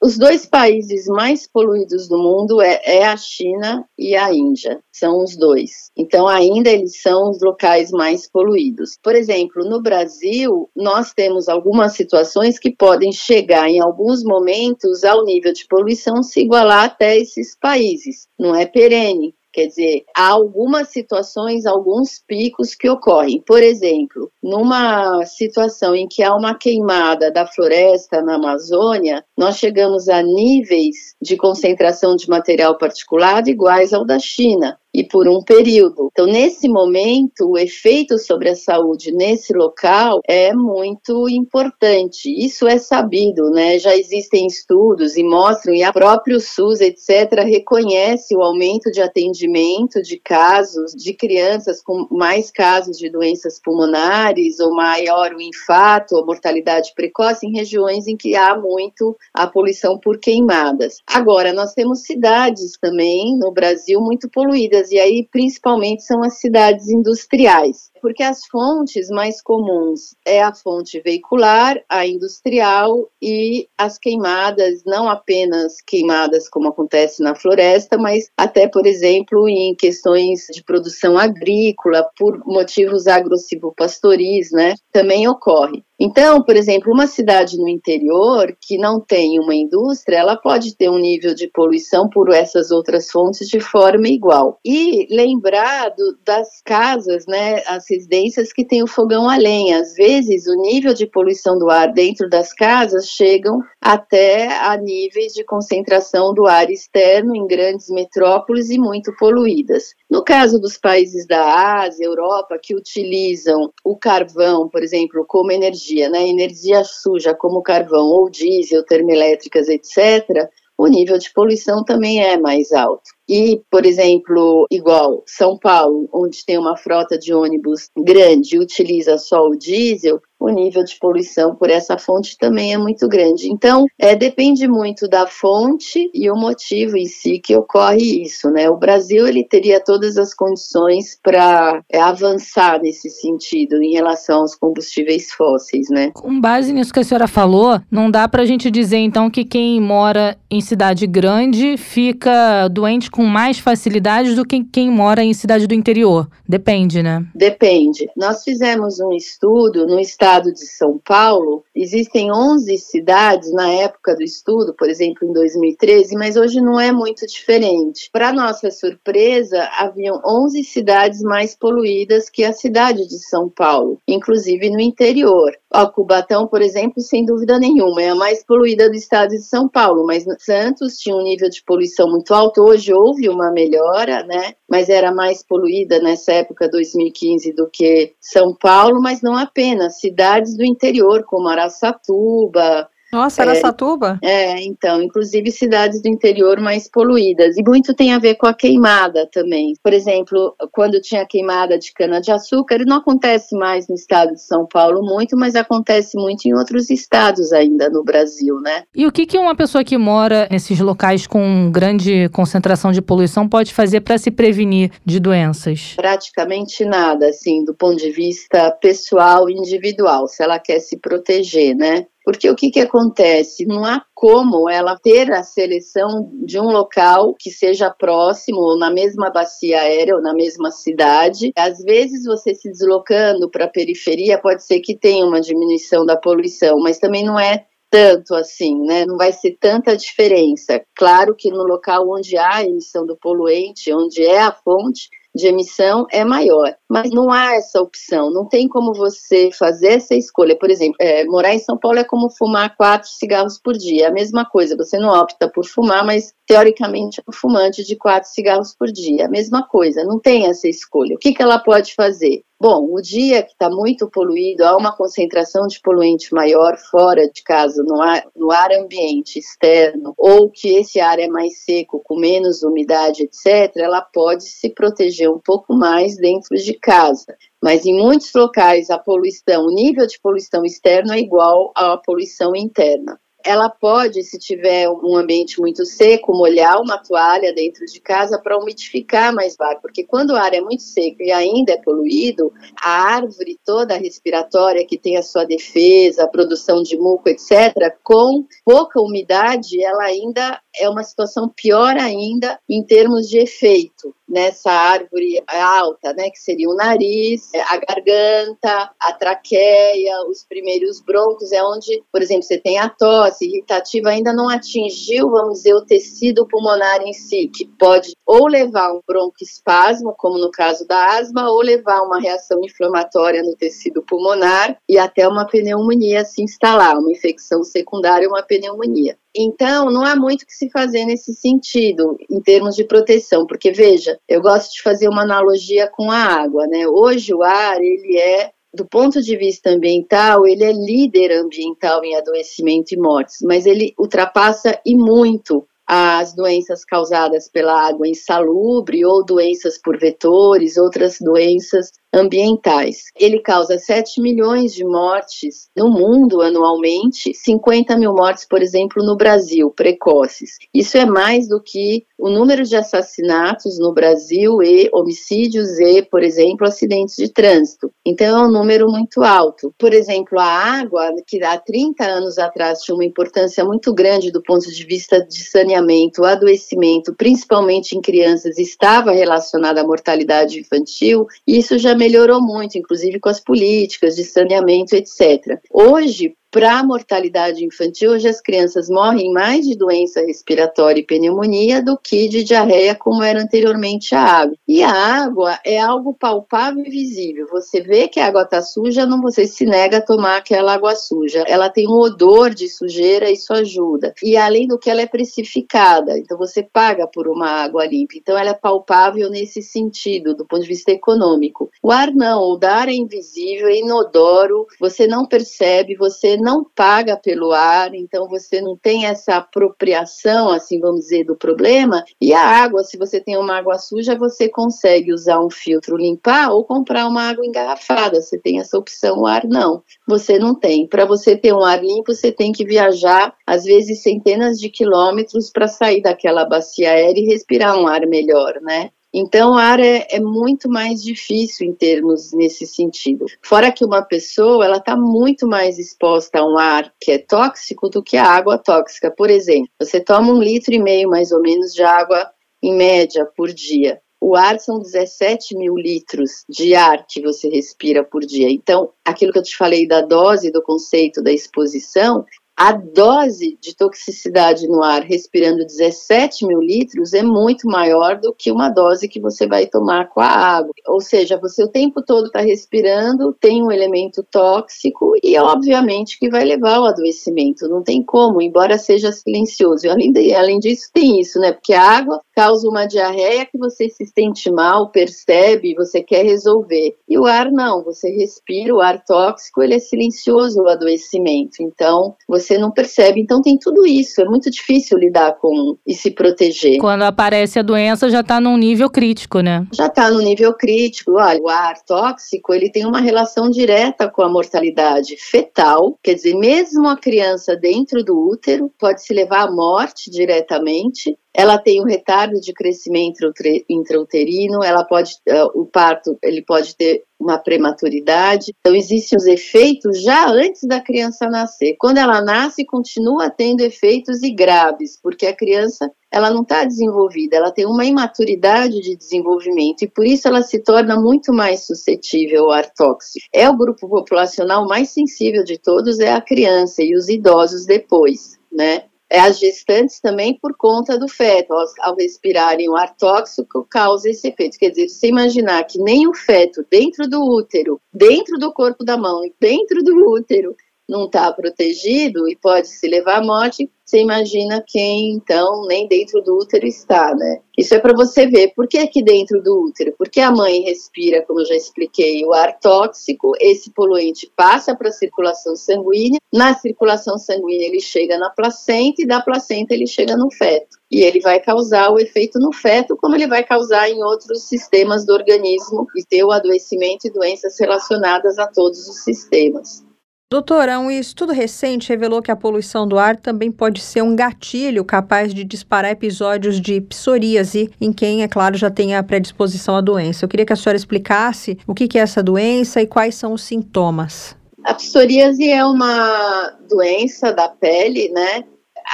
Os dois países mais poluídos do mundo é, é, a China e a Índia, são os dois. Então, ainda eles são os locais mais poluídos. Por exemplo, no Brasil, nós temos algumas situações que podem chegar em alguns momentos ao nível de poluição se igualar até esses países. Não é perene, Quer dizer, há algumas situações, alguns picos que ocorrem. Por exemplo, numa situação em que há uma queimada da floresta na Amazônia, nós chegamos a níveis de concentração de material particulado iguais ao da China e por um período. Então, nesse momento, o efeito sobre a saúde nesse local é muito importante. Isso é sabido, né? Já existem estudos e mostram, e a próprio SUS, etc., reconhece o aumento de atendimento de casos de crianças com mais casos de doenças pulmonares, ou maior o infarto, ou mortalidade precoce em regiões em que há muito a poluição por queimadas. Agora, nós temos cidades também no Brasil muito poluídas e aí principalmente são as cidades industriais porque as fontes mais comuns é a fonte veicular, a industrial e as queimadas, não apenas queimadas como acontece na floresta, mas até, por exemplo, em questões de produção agrícola, por motivos agrossilvopastoris, né, também ocorre. Então, por exemplo, uma cidade no interior que não tem uma indústria, ela pode ter um nível de poluição por essas outras fontes de forma igual. E lembrar do, das casas, né, as residências que têm o fogão a lenha. Às vezes, o nível de poluição do ar dentro das casas chegam até a níveis de concentração do ar externo em grandes metrópoles e muito poluídas. No caso dos países da Ásia, Europa, que utilizam o carvão, por exemplo, como energia, né, energia suja como carvão ou diesel, termoelétricas, etc., o nível de poluição também é mais alto. E, por exemplo, igual São Paulo, onde tem uma frota de ônibus grande e utiliza só o diesel, o nível de poluição por essa fonte também é muito grande. Então, é, depende muito da fonte e o motivo em si que ocorre isso, né? O Brasil ele teria todas as condições para é, avançar nesse sentido em relação aos combustíveis fósseis, né? Com base nisso que a senhora falou, não dá para a gente dizer então que quem mora em cidade grande fica doente com mais facilidade do que quem mora em cidade do interior. Depende, né? Depende. Nós fizemos um estudo no estado de São Paulo. Existem 11 cidades na época do estudo, por exemplo, em 2013, mas hoje não é muito diferente. Para nossa surpresa, haviam 11 cidades mais poluídas que a cidade de São Paulo, inclusive no interior. Ó, Cubatão, por exemplo, sem dúvida nenhuma, é a mais poluída do estado de São Paulo, mas Santos tinha um nível de poluição muito alto. Hoje houve uma melhora, né? Mas era mais poluída nessa época, 2015, do que São Paulo, mas não apenas. Cidades do interior, como Araçatuba, nossa, Araçatuba? É, é, então, inclusive cidades do interior mais poluídas. E muito tem a ver com a queimada também. Por exemplo, quando tinha queimada de cana-de-açúcar, não acontece mais no estado de São Paulo muito, mas acontece muito em outros estados ainda no Brasil, né? E o que, que uma pessoa que mora nesses locais com grande concentração de poluição pode fazer para se prevenir de doenças? Praticamente nada, assim, do ponto de vista pessoal e individual, se ela quer se proteger, né? Porque o que, que acontece? Não há como ela ter a seleção de um local que seja próximo, ou na mesma bacia aérea, ou na mesma cidade. Às vezes, você se deslocando para a periferia, pode ser que tenha uma diminuição da poluição, mas também não é tanto assim, né? Não vai ser tanta diferença. Claro que no local onde há emissão do poluente, onde é a fonte, de emissão é maior. Mas não há essa opção, não tem como você fazer essa escolha. Por exemplo, é, morar em São Paulo é como fumar quatro cigarros por dia. É a mesma coisa, você não opta por fumar, mas teoricamente é um fumante de quatro cigarros por dia. A mesma coisa, não tem essa escolha. O que, que ela pode fazer? Bom, o dia que está muito poluído, há uma concentração de poluente maior fora de casa, no ar, no ar ambiente externo, ou que esse ar é mais seco, com menos umidade, etc., ela pode se proteger um pouco mais dentro de casa. Mas em muitos locais a poluição, o nível de poluição externo é igual à poluição interna ela pode, se tiver um ambiente muito seco, molhar uma toalha dentro de casa para umidificar mais o porque quando o ar é muito seco e ainda é poluído, a árvore toda respiratória que tem a sua defesa, a produção de muco, etc., com pouca umidade, ela ainda é uma situação pior ainda em termos de efeito nessa árvore alta, né, que seria o nariz, a garganta, a traqueia, os primeiros broncos, é onde, por exemplo, você tem a tosse irritativa, ainda não atingiu, vamos dizer, o tecido pulmonar em si, que pode ou levar um broncoespasmo, como no caso da asma, ou levar uma reação inflamatória no tecido pulmonar e até uma pneumonia se instalar, uma infecção secundária, uma pneumonia. Então, não há muito que se fazer nesse sentido, em termos de proteção, porque veja, eu gosto de fazer uma analogia com a água, né? Hoje o ar, ele é do ponto de vista ambiental, ele é líder ambiental em adoecimento e mortes, mas ele ultrapassa e muito as doenças causadas pela água insalubre ou doenças por vetores, outras doenças ambientais. Ele causa 7 milhões de mortes no mundo anualmente, 50 mil mortes, por exemplo, no Brasil, precoces. Isso é mais do que o número de assassinatos no Brasil e homicídios e, por exemplo, acidentes de trânsito. Então é um número muito alto. Por exemplo, a água, que há 30 anos atrás tinha uma importância muito grande do ponto de vista de saneamento, adoecimento, principalmente em crianças, estava relacionada à mortalidade infantil, isso já melhorou muito, inclusive com as políticas de saneamento, etc. Hoje, para a mortalidade infantil, hoje as crianças morrem mais de doença respiratória e pneumonia do que de diarreia, como era anteriormente a água. E a água é algo palpável e visível. Você vê que a água está suja, não você se nega a tomar aquela água suja. Ela tem um odor de sujeira, isso ajuda. E além do que ela é precificada, então você paga por uma água limpa. Então ela é palpável nesse sentido, do ponto de vista econômico. O ar não, o ar é invisível, é inodoro, você não percebe, você não paga pelo ar, então você não tem essa apropriação, assim vamos dizer, do problema. E a água, se você tem uma água suja, você consegue usar um filtro limpar ou comprar uma água engarrafada. Você tem essa opção, o ar não. Você não tem. Para você ter um ar limpo, você tem que viajar, às vezes, centenas de quilômetros para sair daquela bacia aérea e respirar um ar melhor, né? Então, o ar é, é, muito mais difícil em termos nesse sentido. Fora que uma pessoa, ela está muito mais exposta a um ar que é tóxico do que a água tóxica. Por exemplo, você toma um litro e meio, mais ou menos, de água, em média, por dia. O ar são 17 mil litros de ar que você respira por dia. Então, aquilo que eu te falei da dose, do conceito da exposição, a dose de toxicidade no ar respirando 17 mil litros é muito maior do que uma dose que você vai tomar com a água. Ou seja, você o tempo todo está respirando, tem um elemento tóxico e, obviamente, que vai levar ao adoecimento. Não tem como, embora seja silencioso. E, além, de, além disso, tem isso, né? Porque a água causa uma diarreia que você se sente mal, percebe, você quer resolver. E o ar não, você respira, o ar tóxico, ele é silencioso o adoecimento. Então, você você não percebe. Então tem tudo isso. É muito difícil lidar com e se proteger. Quando aparece a doença, já está num nível crítico, né? Já está no nível crítico. Olha, o ar tóxico ele tem uma relação direta com a mortalidade fetal. Quer dizer, mesmo a criança dentro do útero pode se levar à morte diretamente ela tem um retardo de crescimento intrauterino, ela pode, uh, o parto, ele pode ter uma prematuridade. Então, existem os efeitos já antes da criança nascer. Quando ela nasce, continua tendo efeitos e graves, porque a criança ela não está desenvolvida, ela tem uma imaturidade de desenvolvimento e por isso ela se torna muito mais suscetível ao ar tóxico. É o grupo populacional mais sensível de todos, é a criança e os idosos depois, né? É, as gestantes também por conta do feto, ao, ao respirarem o ar tóxico, causa esse efeito. Quer dizer, você imaginar que nem o feto dentro do útero, dentro do corpo da mão e dentro do útero não está protegido e pode se levar à morte, você imagina quem então nem dentro do útero está, né? Isso é para você ver. Por que aqui dentro do útero? Porque a mãe respira, como eu já expliquei, o ar tóxico, esse poluente passa para a circulação sanguínea, na circulação sanguínea ele chega na placenta e da placenta ele chega no feto. E ele vai causar o efeito no feto, como ele vai causar em outros sistemas do organismo e ter o adoecimento e doenças relacionadas a todos os sistemas. Doutora, um estudo recente revelou que a poluição do ar também pode ser um gatilho capaz de disparar episódios de psoríase em quem, é claro, já tem a predisposição à doença. Eu queria que a senhora explicasse o que é essa doença e quais são os sintomas. A psoríase é uma doença da pele, né?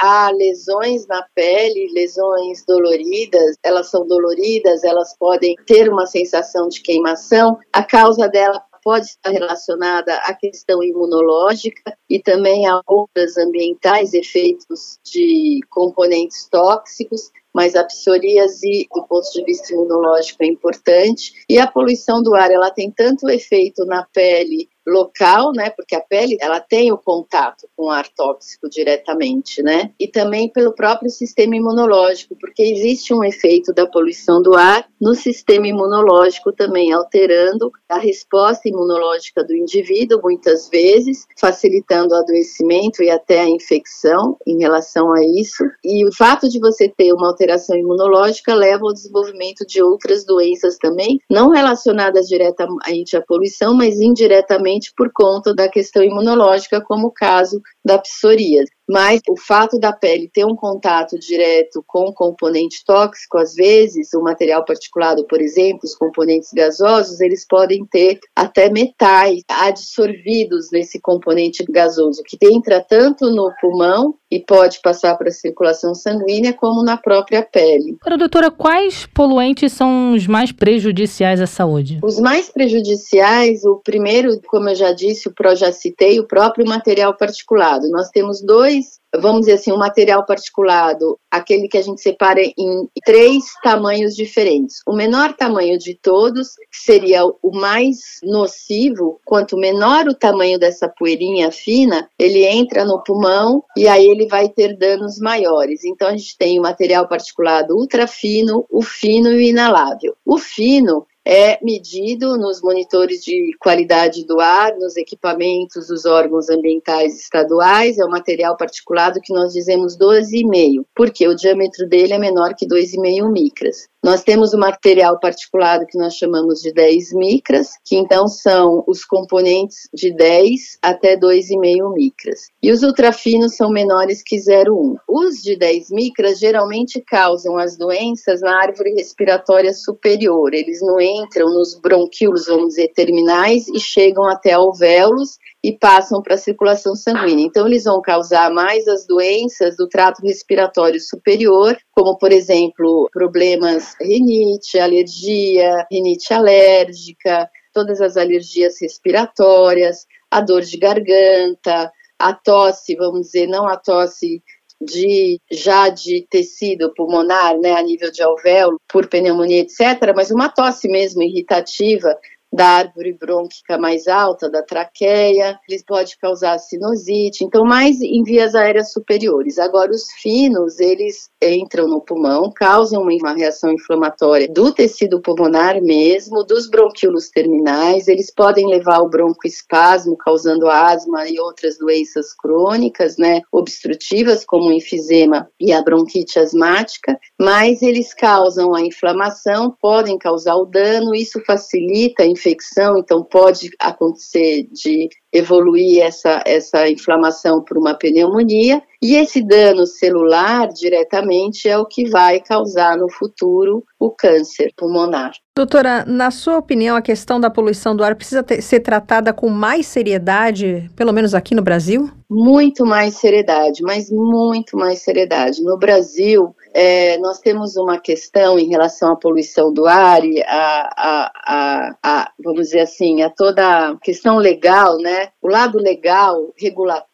há lesões na pele, lesões doloridas, elas são doloridas, elas podem ter uma sensação de queimação. A causa dela pode estar relacionada à questão imunológica e também a outras ambientais, efeitos de componentes tóxicos, mas a psoríase, do ponto de vista imunológico, é importante. E a poluição do ar, ela tem tanto efeito na pele local, né? Porque a pele ela tem o contato com o ar tóxico diretamente, né? E também pelo próprio sistema imunológico, porque existe um efeito da poluição do ar no sistema imunológico também, alterando a resposta imunológica do indivíduo muitas vezes, facilitando o adoecimento e até a infecção em relação a isso. E o fato de você ter uma alteração imunológica leva ao desenvolvimento de outras doenças também, não relacionadas diretamente à poluição, mas indiretamente por conta da questão imunológica, como o caso da psoríase. Mas o fato da pele ter um contato direto com o componente tóxico, às vezes, o material particulado, por exemplo, os componentes gasosos, eles podem ter até metais adsorvidos nesse componente gasoso, que entra tanto no pulmão e pode passar para a circulação sanguínea, como na própria pele. Agora, doutora, quais poluentes são os mais prejudiciais à saúde? Os mais prejudiciais, o primeiro, como eu já disse, o já citei, o próprio material particulado. Nós temos dois vamos dizer assim, um material particulado, aquele que a gente separa em três tamanhos diferentes. O menor tamanho de todos seria o mais nocivo, quanto menor o tamanho dessa poeirinha fina, ele entra no pulmão e aí ele vai ter danos maiores. Então a gente tem o material particulado ultra fino, o fino e o inalável. O fino é medido nos monitores de qualidade do ar, nos equipamentos dos órgãos ambientais estaduais, é um material particulado que nós dizemos 12,5, porque o diâmetro dele é menor que 2,5 micras. Nós temos o material particulado que nós chamamos de 10 micras, que então são os componentes de 10 até 2,5 micras. E os ultrafinos são menores que 0,1. Os de 10 micras geralmente causam as doenças na árvore respiratória superior. Eles não entram nos bronquíolos, vamos dizer, terminais e chegam até alvéolos e passam para a circulação sanguínea. Então, eles vão causar mais as doenças do trato respiratório superior, como, por exemplo, problemas rinite, alergia, rinite alérgica, todas as alergias respiratórias, a dor de garganta, a tosse, vamos dizer, não a tosse de já de tecido pulmonar, né, a nível de alvéolo, por pneumonia, etc., mas uma tosse mesmo irritativa, da árvore brônquica mais alta, da traqueia, eles pode causar sinusite, então mais em vias aéreas superiores. Agora os finos, eles entram no pulmão, causam uma reação inflamatória do tecido pulmonar mesmo, dos bronquíolos terminais, eles podem levar ao broncoespasmo, causando asma e outras doenças crônicas, né, obstrutivas, como o enfisema e a bronquite asmática, mas eles causam a inflamação, podem causar o dano, isso facilita a infecção, então pode acontecer de evoluir essa, essa inflamação por uma pneumonia, e esse dano celular diretamente é o que vai causar no futuro o câncer pulmonar. Doutora, na sua opinião, a questão da poluição do ar precisa ter, ser tratada com mais seriedade, pelo menos aqui no Brasil? Muito mais seriedade, mas muito mais seriedade. No Brasil, é, nós temos uma questão em relação à poluição do ar e a, a, a, a, vamos dizer assim, a toda a questão legal, né? O lado legal, regulatório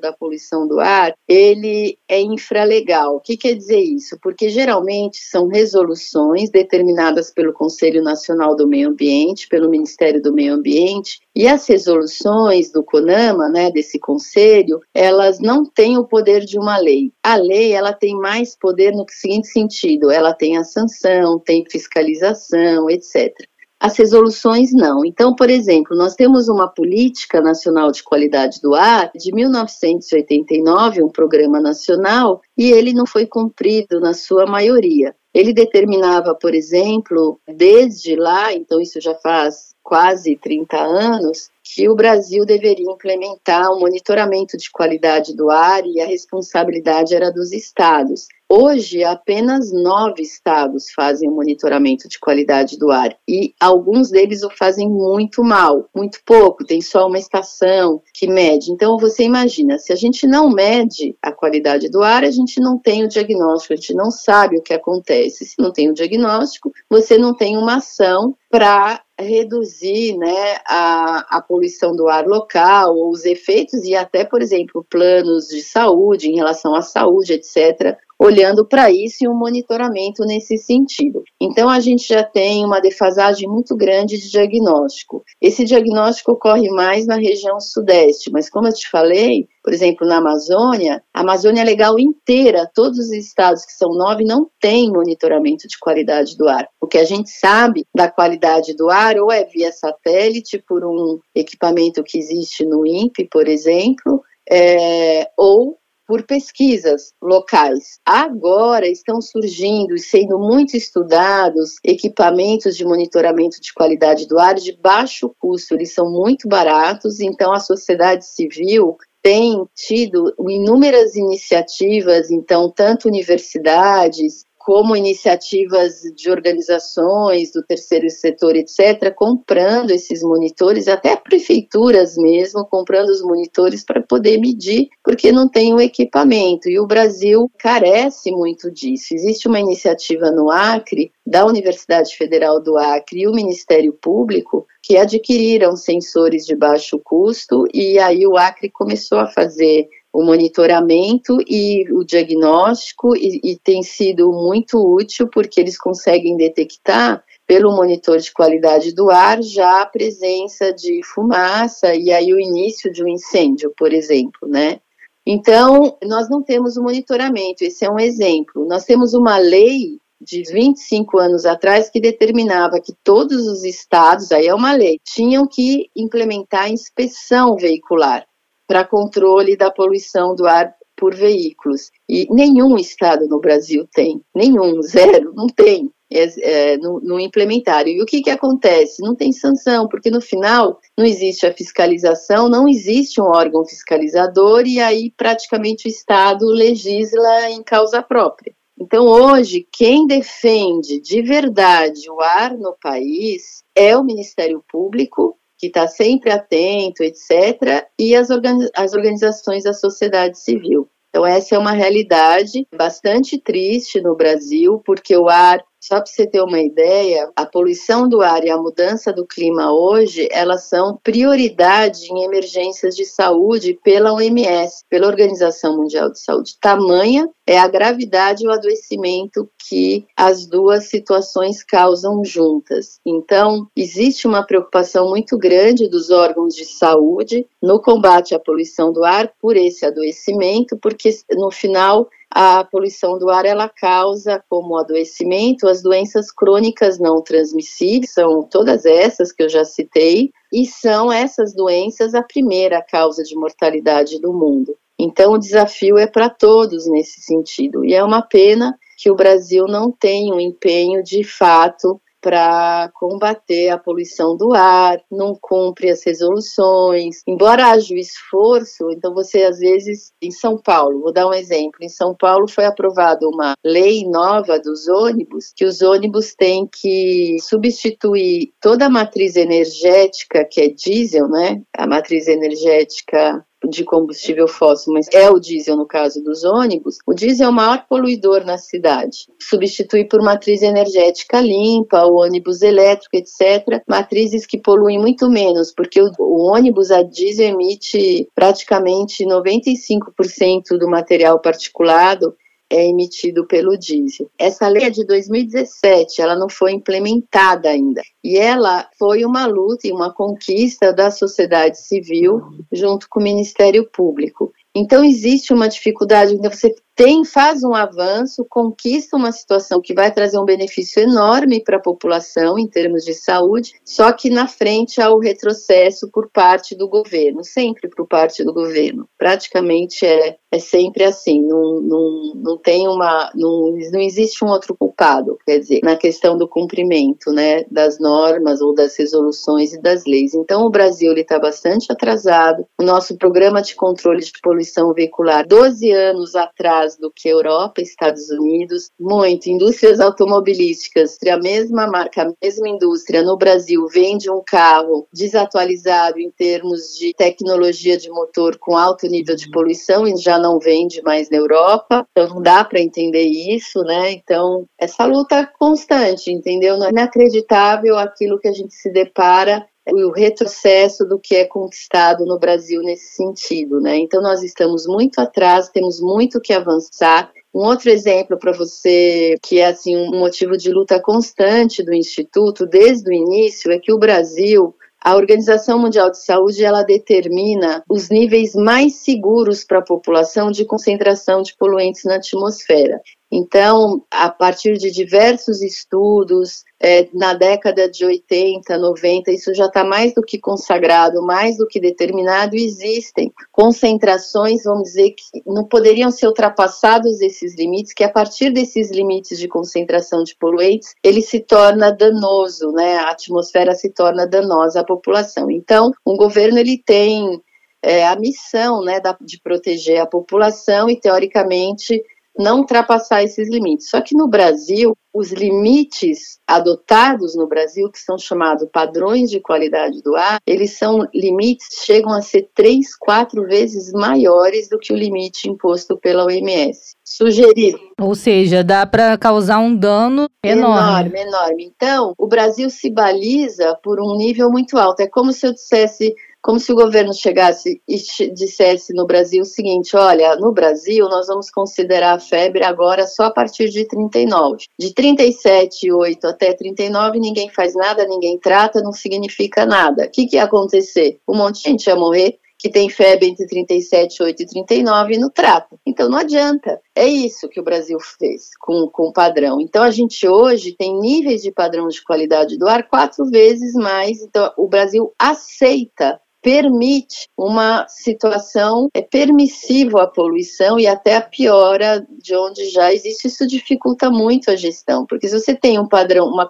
da poluição do ar, ele é infralegal. O que quer dizer isso? Porque geralmente são resoluções determinadas pelo Conselho Nacional do Meio Ambiente, pelo Ministério do Meio Ambiente, e as resoluções do CONAMA, né, desse conselho, elas não têm o poder de uma lei. A lei, ela tem mais poder no seguinte sentido, ela tem a sanção, tem fiscalização, etc. As resoluções não. Então, por exemplo, nós temos uma política nacional de qualidade do ar de 1989, um programa nacional, e ele não foi cumprido na sua maioria. Ele determinava, por exemplo, desde lá, então isso já faz quase 30 anos, que o Brasil deveria implementar um monitoramento de qualidade do ar e a responsabilidade era dos estados. Hoje, apenas nove estados fazem o monitoramento de qualidade do ar e alguns deles o fazem muito mal, muito pouco, tem só uma estação que mede. Então, você imagina, se a gente não mede a qualidade do ar, a gente não tem o diagnóstico, a gente não sabe o que acontece. Se não tem o diagnóstico, você não tem uma ação para reduzir né, a, a poluição do ar local, ou os efeitos, e até, por exemplo, planos de saúde, em relação à saúde, etc., olhando para isso e um monitoramento nesse sentido. Então, a gente já tem uma defasagem muito grande de diagnóstico. Esse diagnóstico ocorre mais na região sudeste, mas como eu te falei, por exemplo, na Amazônia, a Amazônia Legal inteira, todos os estados que são nove, não têm monitoramento de qualidade do ar. O que a gente sabe da qualidade do ar ou é via satélite, por um equipamento que existe no INPE, por exemplo, é, ou por pesquisas locais. Agora estão surgindo e sendo muito estudados equipamentos de monitoramento de qualidade do ar de baixo custo, eles são muito baratos, então a sociedade civil tem tido inúmeras iniciativas, então, tanto universidades, como iniciativas de organizações do terceiro setor, etc., comprando esses monitores, até prefeituras mesmo, comprando os monitores para poder medir, porque não tem o equipamento. E o Brasil carece muito disso. Existe uma iniciativa no Acre, da Universidade Federal do Acre e o Ministério Público, que adquiriram sensores de baixo custo, e aí o Acre começou a fazer o monitoramento e o diagnóstico e, e, tem sido muito útil porque eles conseguem detectar pelo monitor de qualidade do ar já a presença de fumaça e aí o início de um incêndio, por exemplo, né? Então, nós não temos o monitoramento, esse é um exemplo. Nós temos uma lei de 25 anos atrás que determinava que todos os estados, aí é uma lei, tinham que implementar inspeção veicular para controle da poluição do ar por veículos. E nenhum estado no Brasil tem, nenhum, zero, não tem. É, é, no, no, implementário. E o que, que acontece? Não tem sanção, porque no final não existe a fiscalização, não existe um órgão fiscalizador e aí praticamente o Estado legisla em causa própria. Então, hoje, quem defende de verdade o ar no país é o Ministério Público, que está sempre atento, etc., e as, organiza as organizações da sociedade civil. Então, essa é uma realidade bastante triste no Brasil, porque o ar só para você ter uma ideia, a poluição do ar e a mudança do clima hoje, elas são prioridade em emergências de saúde pela OMS, pela Organização Mundial de Saúde. Tamanha é a gravidade e o adoecimento que as duas situações causam juntas. Então, existe uma preocupação muito grande dos órgãos de saúde no combate à poluição do ar por esse adoecimento, porque no final a poluição do ar ela causa como adoecimento as doenças crônicas não transmissíveis, são todas essas que eu já citei, e são essas doenças a primeira causa de mortalidade do mundo. Então o desafio é para todos nesse sentido. E é uma pena que o Brasil não tenha um empenho de fato para combater a poluição do ar, não cumpre as resoluções. Embora haja o esforço, então você às vezes em São Paulo, vou dar um exemplo, em São Paulo foi aprovada uma lei nova dos ônibus, que os ônibus têm que substituir toda a matriz energética que é diesel, né? A matriz energética de combustível fóssil, mas é o diesel no caso dos ônibus, o diesel é o maior poluidor na cidade. Substitui por matriz energética limpa, o ônibus elétrico, etc. Matrizes que poluem muito menos, porque o, o ônibus a diesel emite praticamente 95% do material particulado é emitido pelo diesel. Essa lei é de 2017, ela não foi implementada ainda. E ela foi uma luta e uma conquista da sociedade civil junto com o Ministério Público. Então existe uma dificuldade, então você tem, faz um avanço, conquista uma situação que vai trazer um benefício enorme para a população em termos de saúde, só que na frente há o retrocesso por parte do governo, sempre por parte do governo. Praticamente é, é sempre assim, não, não, não tem uma. Não, não existe um outro culpado, quer dizer, na questão do cumprimento né, das normas ou das resoluções e das leis. Então o Brasil está bastante atrasado. O nosso programa de controle de poluição veicular, 12 anos atrás, do que Europa, Estados Unidos, muito. Indústrias automobilísticas, a mesma marca, a mesma indústria no Brasil vende um carro desatualizado em termos de tecnologia de motor com alto nível de poluição e já não vende mais na Europa. Então não dá para entender isso, né? Então essa luta constante, entendeu? Não é inacreditável aquilo que a gente se depara o retrocesso do que é conquistado no Brasil nesse sentido, né? Então nós estamos muito atrás, temos muito que avançar. Um outro exemplo para você, que é assim um motivo de luta constante do instituto desde o início, é que o Brasil a Organização Mundial de Saúde ela determina os níveis mais seguros para a população de concentração de poluentes na atmosfera. Então, a partir de diversos estudos, é, na década de 80, 90, isso já está mais do que consagrado, mais do que determinado, existem concentrações, vamos dizer, que não poderiam ser ultrapassados esses limites, que a partir desses limites de concentração de poluentes, ele se torna danoso, né? A atmosfera se torna danosa à população. Então, o governo ele tem é, a missão, né, da, de proteger a população e, teoricamente, não ultrapassar esses limites. Só que no Brasil, os limites adotados no Brasil, que são chamados padrões de qualidade do ar, eles são limites chegam a ser três, quatro vezes maiores do que o limite imposto pela OMS. Sugerido. Ou seja, dá para causar um dano enorme. Enorme, enorme. Então, o Brasil se baliza por um nível muito alto. É como se eu dissesse como se o governo chegasse e dissesse no Brasil o seguinte: olha, no Brasil nós vamos considerar a febre agora só a partir de 39. De 37,8 até 39, ninguém faz nada, ninguém trata, não significa nada. O que, que ia acontecer? Um monte de gente ia morrer que tem febre entre 37, 8 e 39 e no trato. Então não adianta. É isso que o Brasil fez com, com o padrão. Então a gente hoje tem níveis de padrão de qualidade do ar quatro vezes mais. Então o Brasil aceita permite uma situação é permissiva à poluição e até a piora de onde já existe. Isso dificulta muito a gestão porque se você tem um padrão uma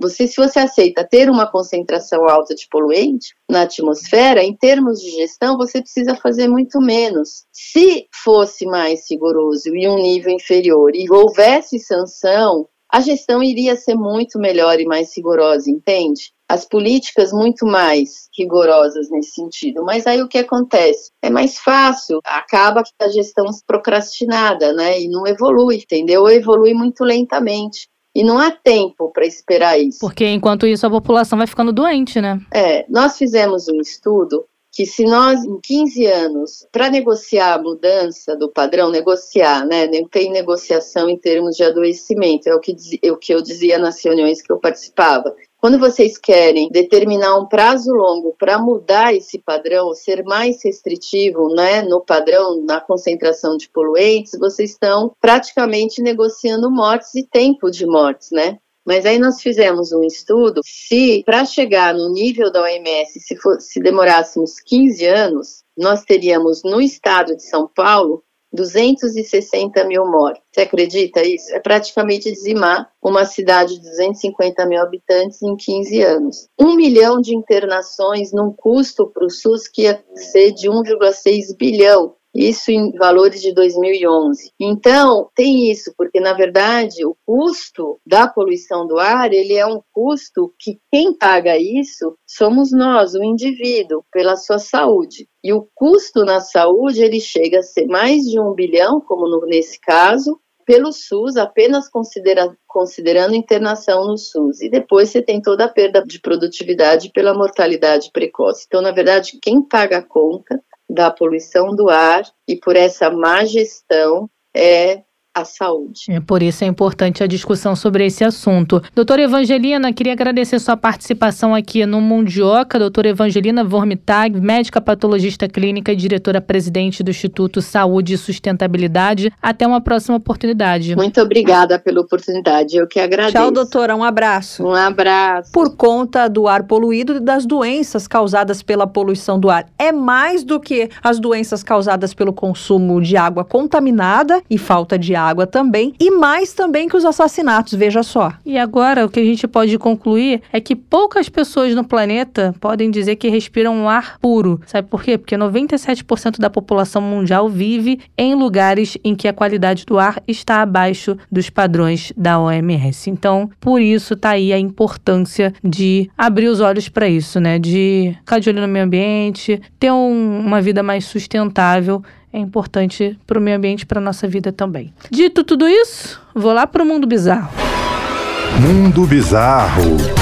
você se você aceita ter uma concentração alta de poluente na atmosfera em termos de gestão você precisa fazer muito menos. Se fosse mais rigoroso e um nível inferior e houvesse sanção a gestão iria ser muito melhor e mais rigorosa, entende? As políticas muito mais rigorosas nesse sentido. Mas aí o que acontece? É mais fácil, acaba que a gestão procrastinada, né? E não evolui, entendeu? Ou evolui muito lentamente. E não há tempo para esperar isso. Porque enquanto isso a população vai ficando doente, né? É, nós fizemos um estudo que se nós, em 15 anos, para negociar a mudança do padrão, negociar, né, tem negociação em termos de adoecimento, é o que, é o que eu dizia nas reuniões que eu participava. Quando vocês querem determinar um prazo longo para mudar esse padrão, ser mais restritivo né, no padrão, na concentração de poluentes, vocês estão praticamente negociando mortes e tempo de mortes, né? Mas aí nós fizemos um estudo se para chegar no nível da OMS, se, for, se demorássemos 15 anos, nós teríamos no estado de São Paulo 260 mil mortes. Você acredita isso? É praticamente dizimar uma cidade de 250 mil habitantes em 15 anos. Um milhão de internações num custo para o SUS que ia ser de 1,6 bilhão isso em valores de 2011. Então, tem isso, porque na verdade o custo da poluição do ar, ele é um custo que quem paga isso somos nós, o indivíduo, pela sua saúde. E o custo na saúde, ele chega a ser mais de um bilhão, como no, nesse caso, pelo SUS, apenas considera, considerando internação no SUS. E depois você tem toda a perda de produtividade pela mortalidade precoce. Então, na verdade, quem paga a conta da poluição do ar e por essa má gestão é a saúde. É por isso é importante a discussão sobre esse assunto. Doutora Evangelina, queria agradecer sua participação aqui no Mundioca. Doutora Evangelina Vormitag, médica patologista clínica e diretora-presidente do Instituto Saúde e Sustentabilidade. Até uma próxima oportunidade. Muito obrigada pela oportunidade. Eu que agradeço. Tchau, doutora. Um abraço. Um abraço. Por conta do ar poluído e das doenças causadas pela poluição do ar. É mais do que as doenças causadas pelo consumo de água contaminada e falta de água também, e mais também que os assassinatos, veja só. E agora, o que a gente pode concluir é que poucas pessoas no planeta podem dizer que respiram um ar puro. Sabe por quê? Porque 97% da população mundial vive em lugares em que a qualidade do ar está abaixo dos padrões da OMS. Então, por isso tá aí a importância de abrir os olhos para isso, né? De ficar de olho no meio ambiente, ter um, uma vida mais sustentável é importante para o meio ambiente para nossa vida também. Dito tudo isso, vou lá para o mundo bizarro. Mundo bizarro.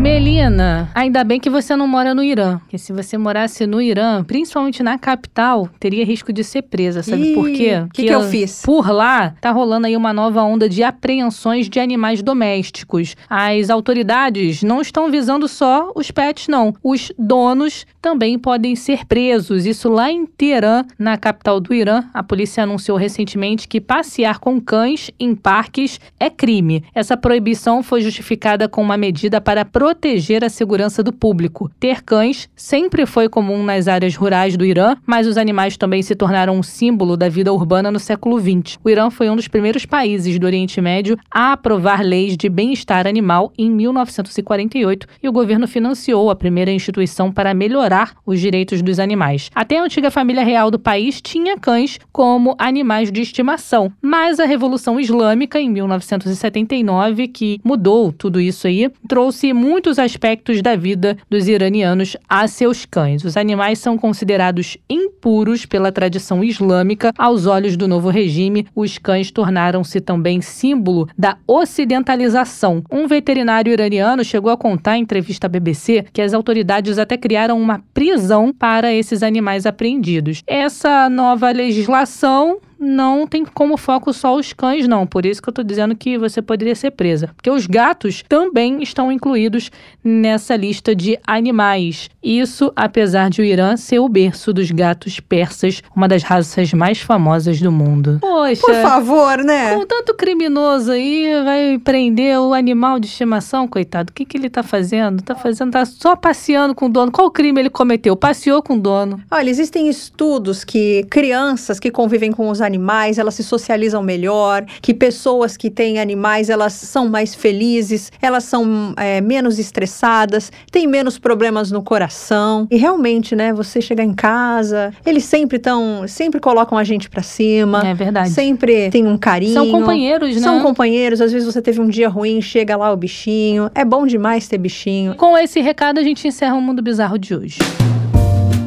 Melina, ainda bem que você não mora no Irã. Porque se você morasse no Irã, principalmente na capital, teria risco de ser presa. Sabe Ih, por quê? O que, que eu fiz? Por lá, tá rolando aí uma nova onda de apreensões de animais domésticos. As autoridades não estão visando só os pets, não. Os donos também podem ser presos. Isso lá em Teherã, na capital do Irã. A polícia anunciou recentemente que passear com cães em parques é crime. Essa proibição foi justificada com uma medida para proteger proteger a segurança do público. Ter cães sempre foi comum nas áreas rurais do Irã, mas os animais também se tornaram um símbolo da vida urbana no século XX. O Irã foi um dos primeiros países do Oriente Médio a aprovar leis de bem-estar animal em 1948 e o governo financiou a primeira instituição para melhorar os direitos dos animais. Até a antiga família real do país tinha cães como animais de estimação, mas a Revolução Islâmica em 1979, que mudou tudo isso aí, trouxe muito muitos aspectos da vida dos iranianos a seus cães. Os animais são considerados impuros pela tradição islâmica. Aos olhos do novo regime, os cães tornaram-se também símbolo da ocidentalização. Um veterinário iraniano chegou a contar em entrevista à BBC que as autoridades até criaram uma prisão para esses animais apreendidos. Essa nova legislação não tem como foco só os cães, não. Por isso que eu tô dizendo que você poderia ser presa. Porque os gatos também estão incluídos nessa lista de animais. Isso apesar de o Irã ser o berço dos gatos persas, uma das raças mais famosas do mundo. Poxa. Por favor, né? Com tanto criminoso aí, vai prender o animal de estimação, coitado. O que, que ele tá fazendo? Tá fazendo, tá só passeando com o dono. Qual crime ele cometeu? Passeou com o dono. Olha, existem estudos que crianças que convivem com os animais, elas se socializam melhor, que pessoas que têm animais, elas são mais felizes, elas são é, menos estressadas, têm menos problemas no coração. E realmente, né, você chegar em casa, eles sempre estão, sempre colocam a gente pra cima. É verdade. Sempre tem um carinho. São companheiros, né? São companheiros, às vezes você teve um dia ruim, chega lá o bichinho. É bom demais ter bichinho. Com esse recado, a gente encerra o Mundo Bizarro de hoje.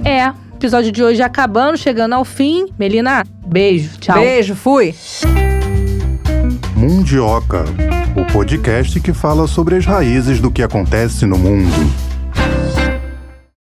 É, episódio de hoje acabando, chegando ao fim. Melina, beijo, tchau. Beijo, fui. Mundioca, o podcast que fala sobre as raízes do que acontece no mundo.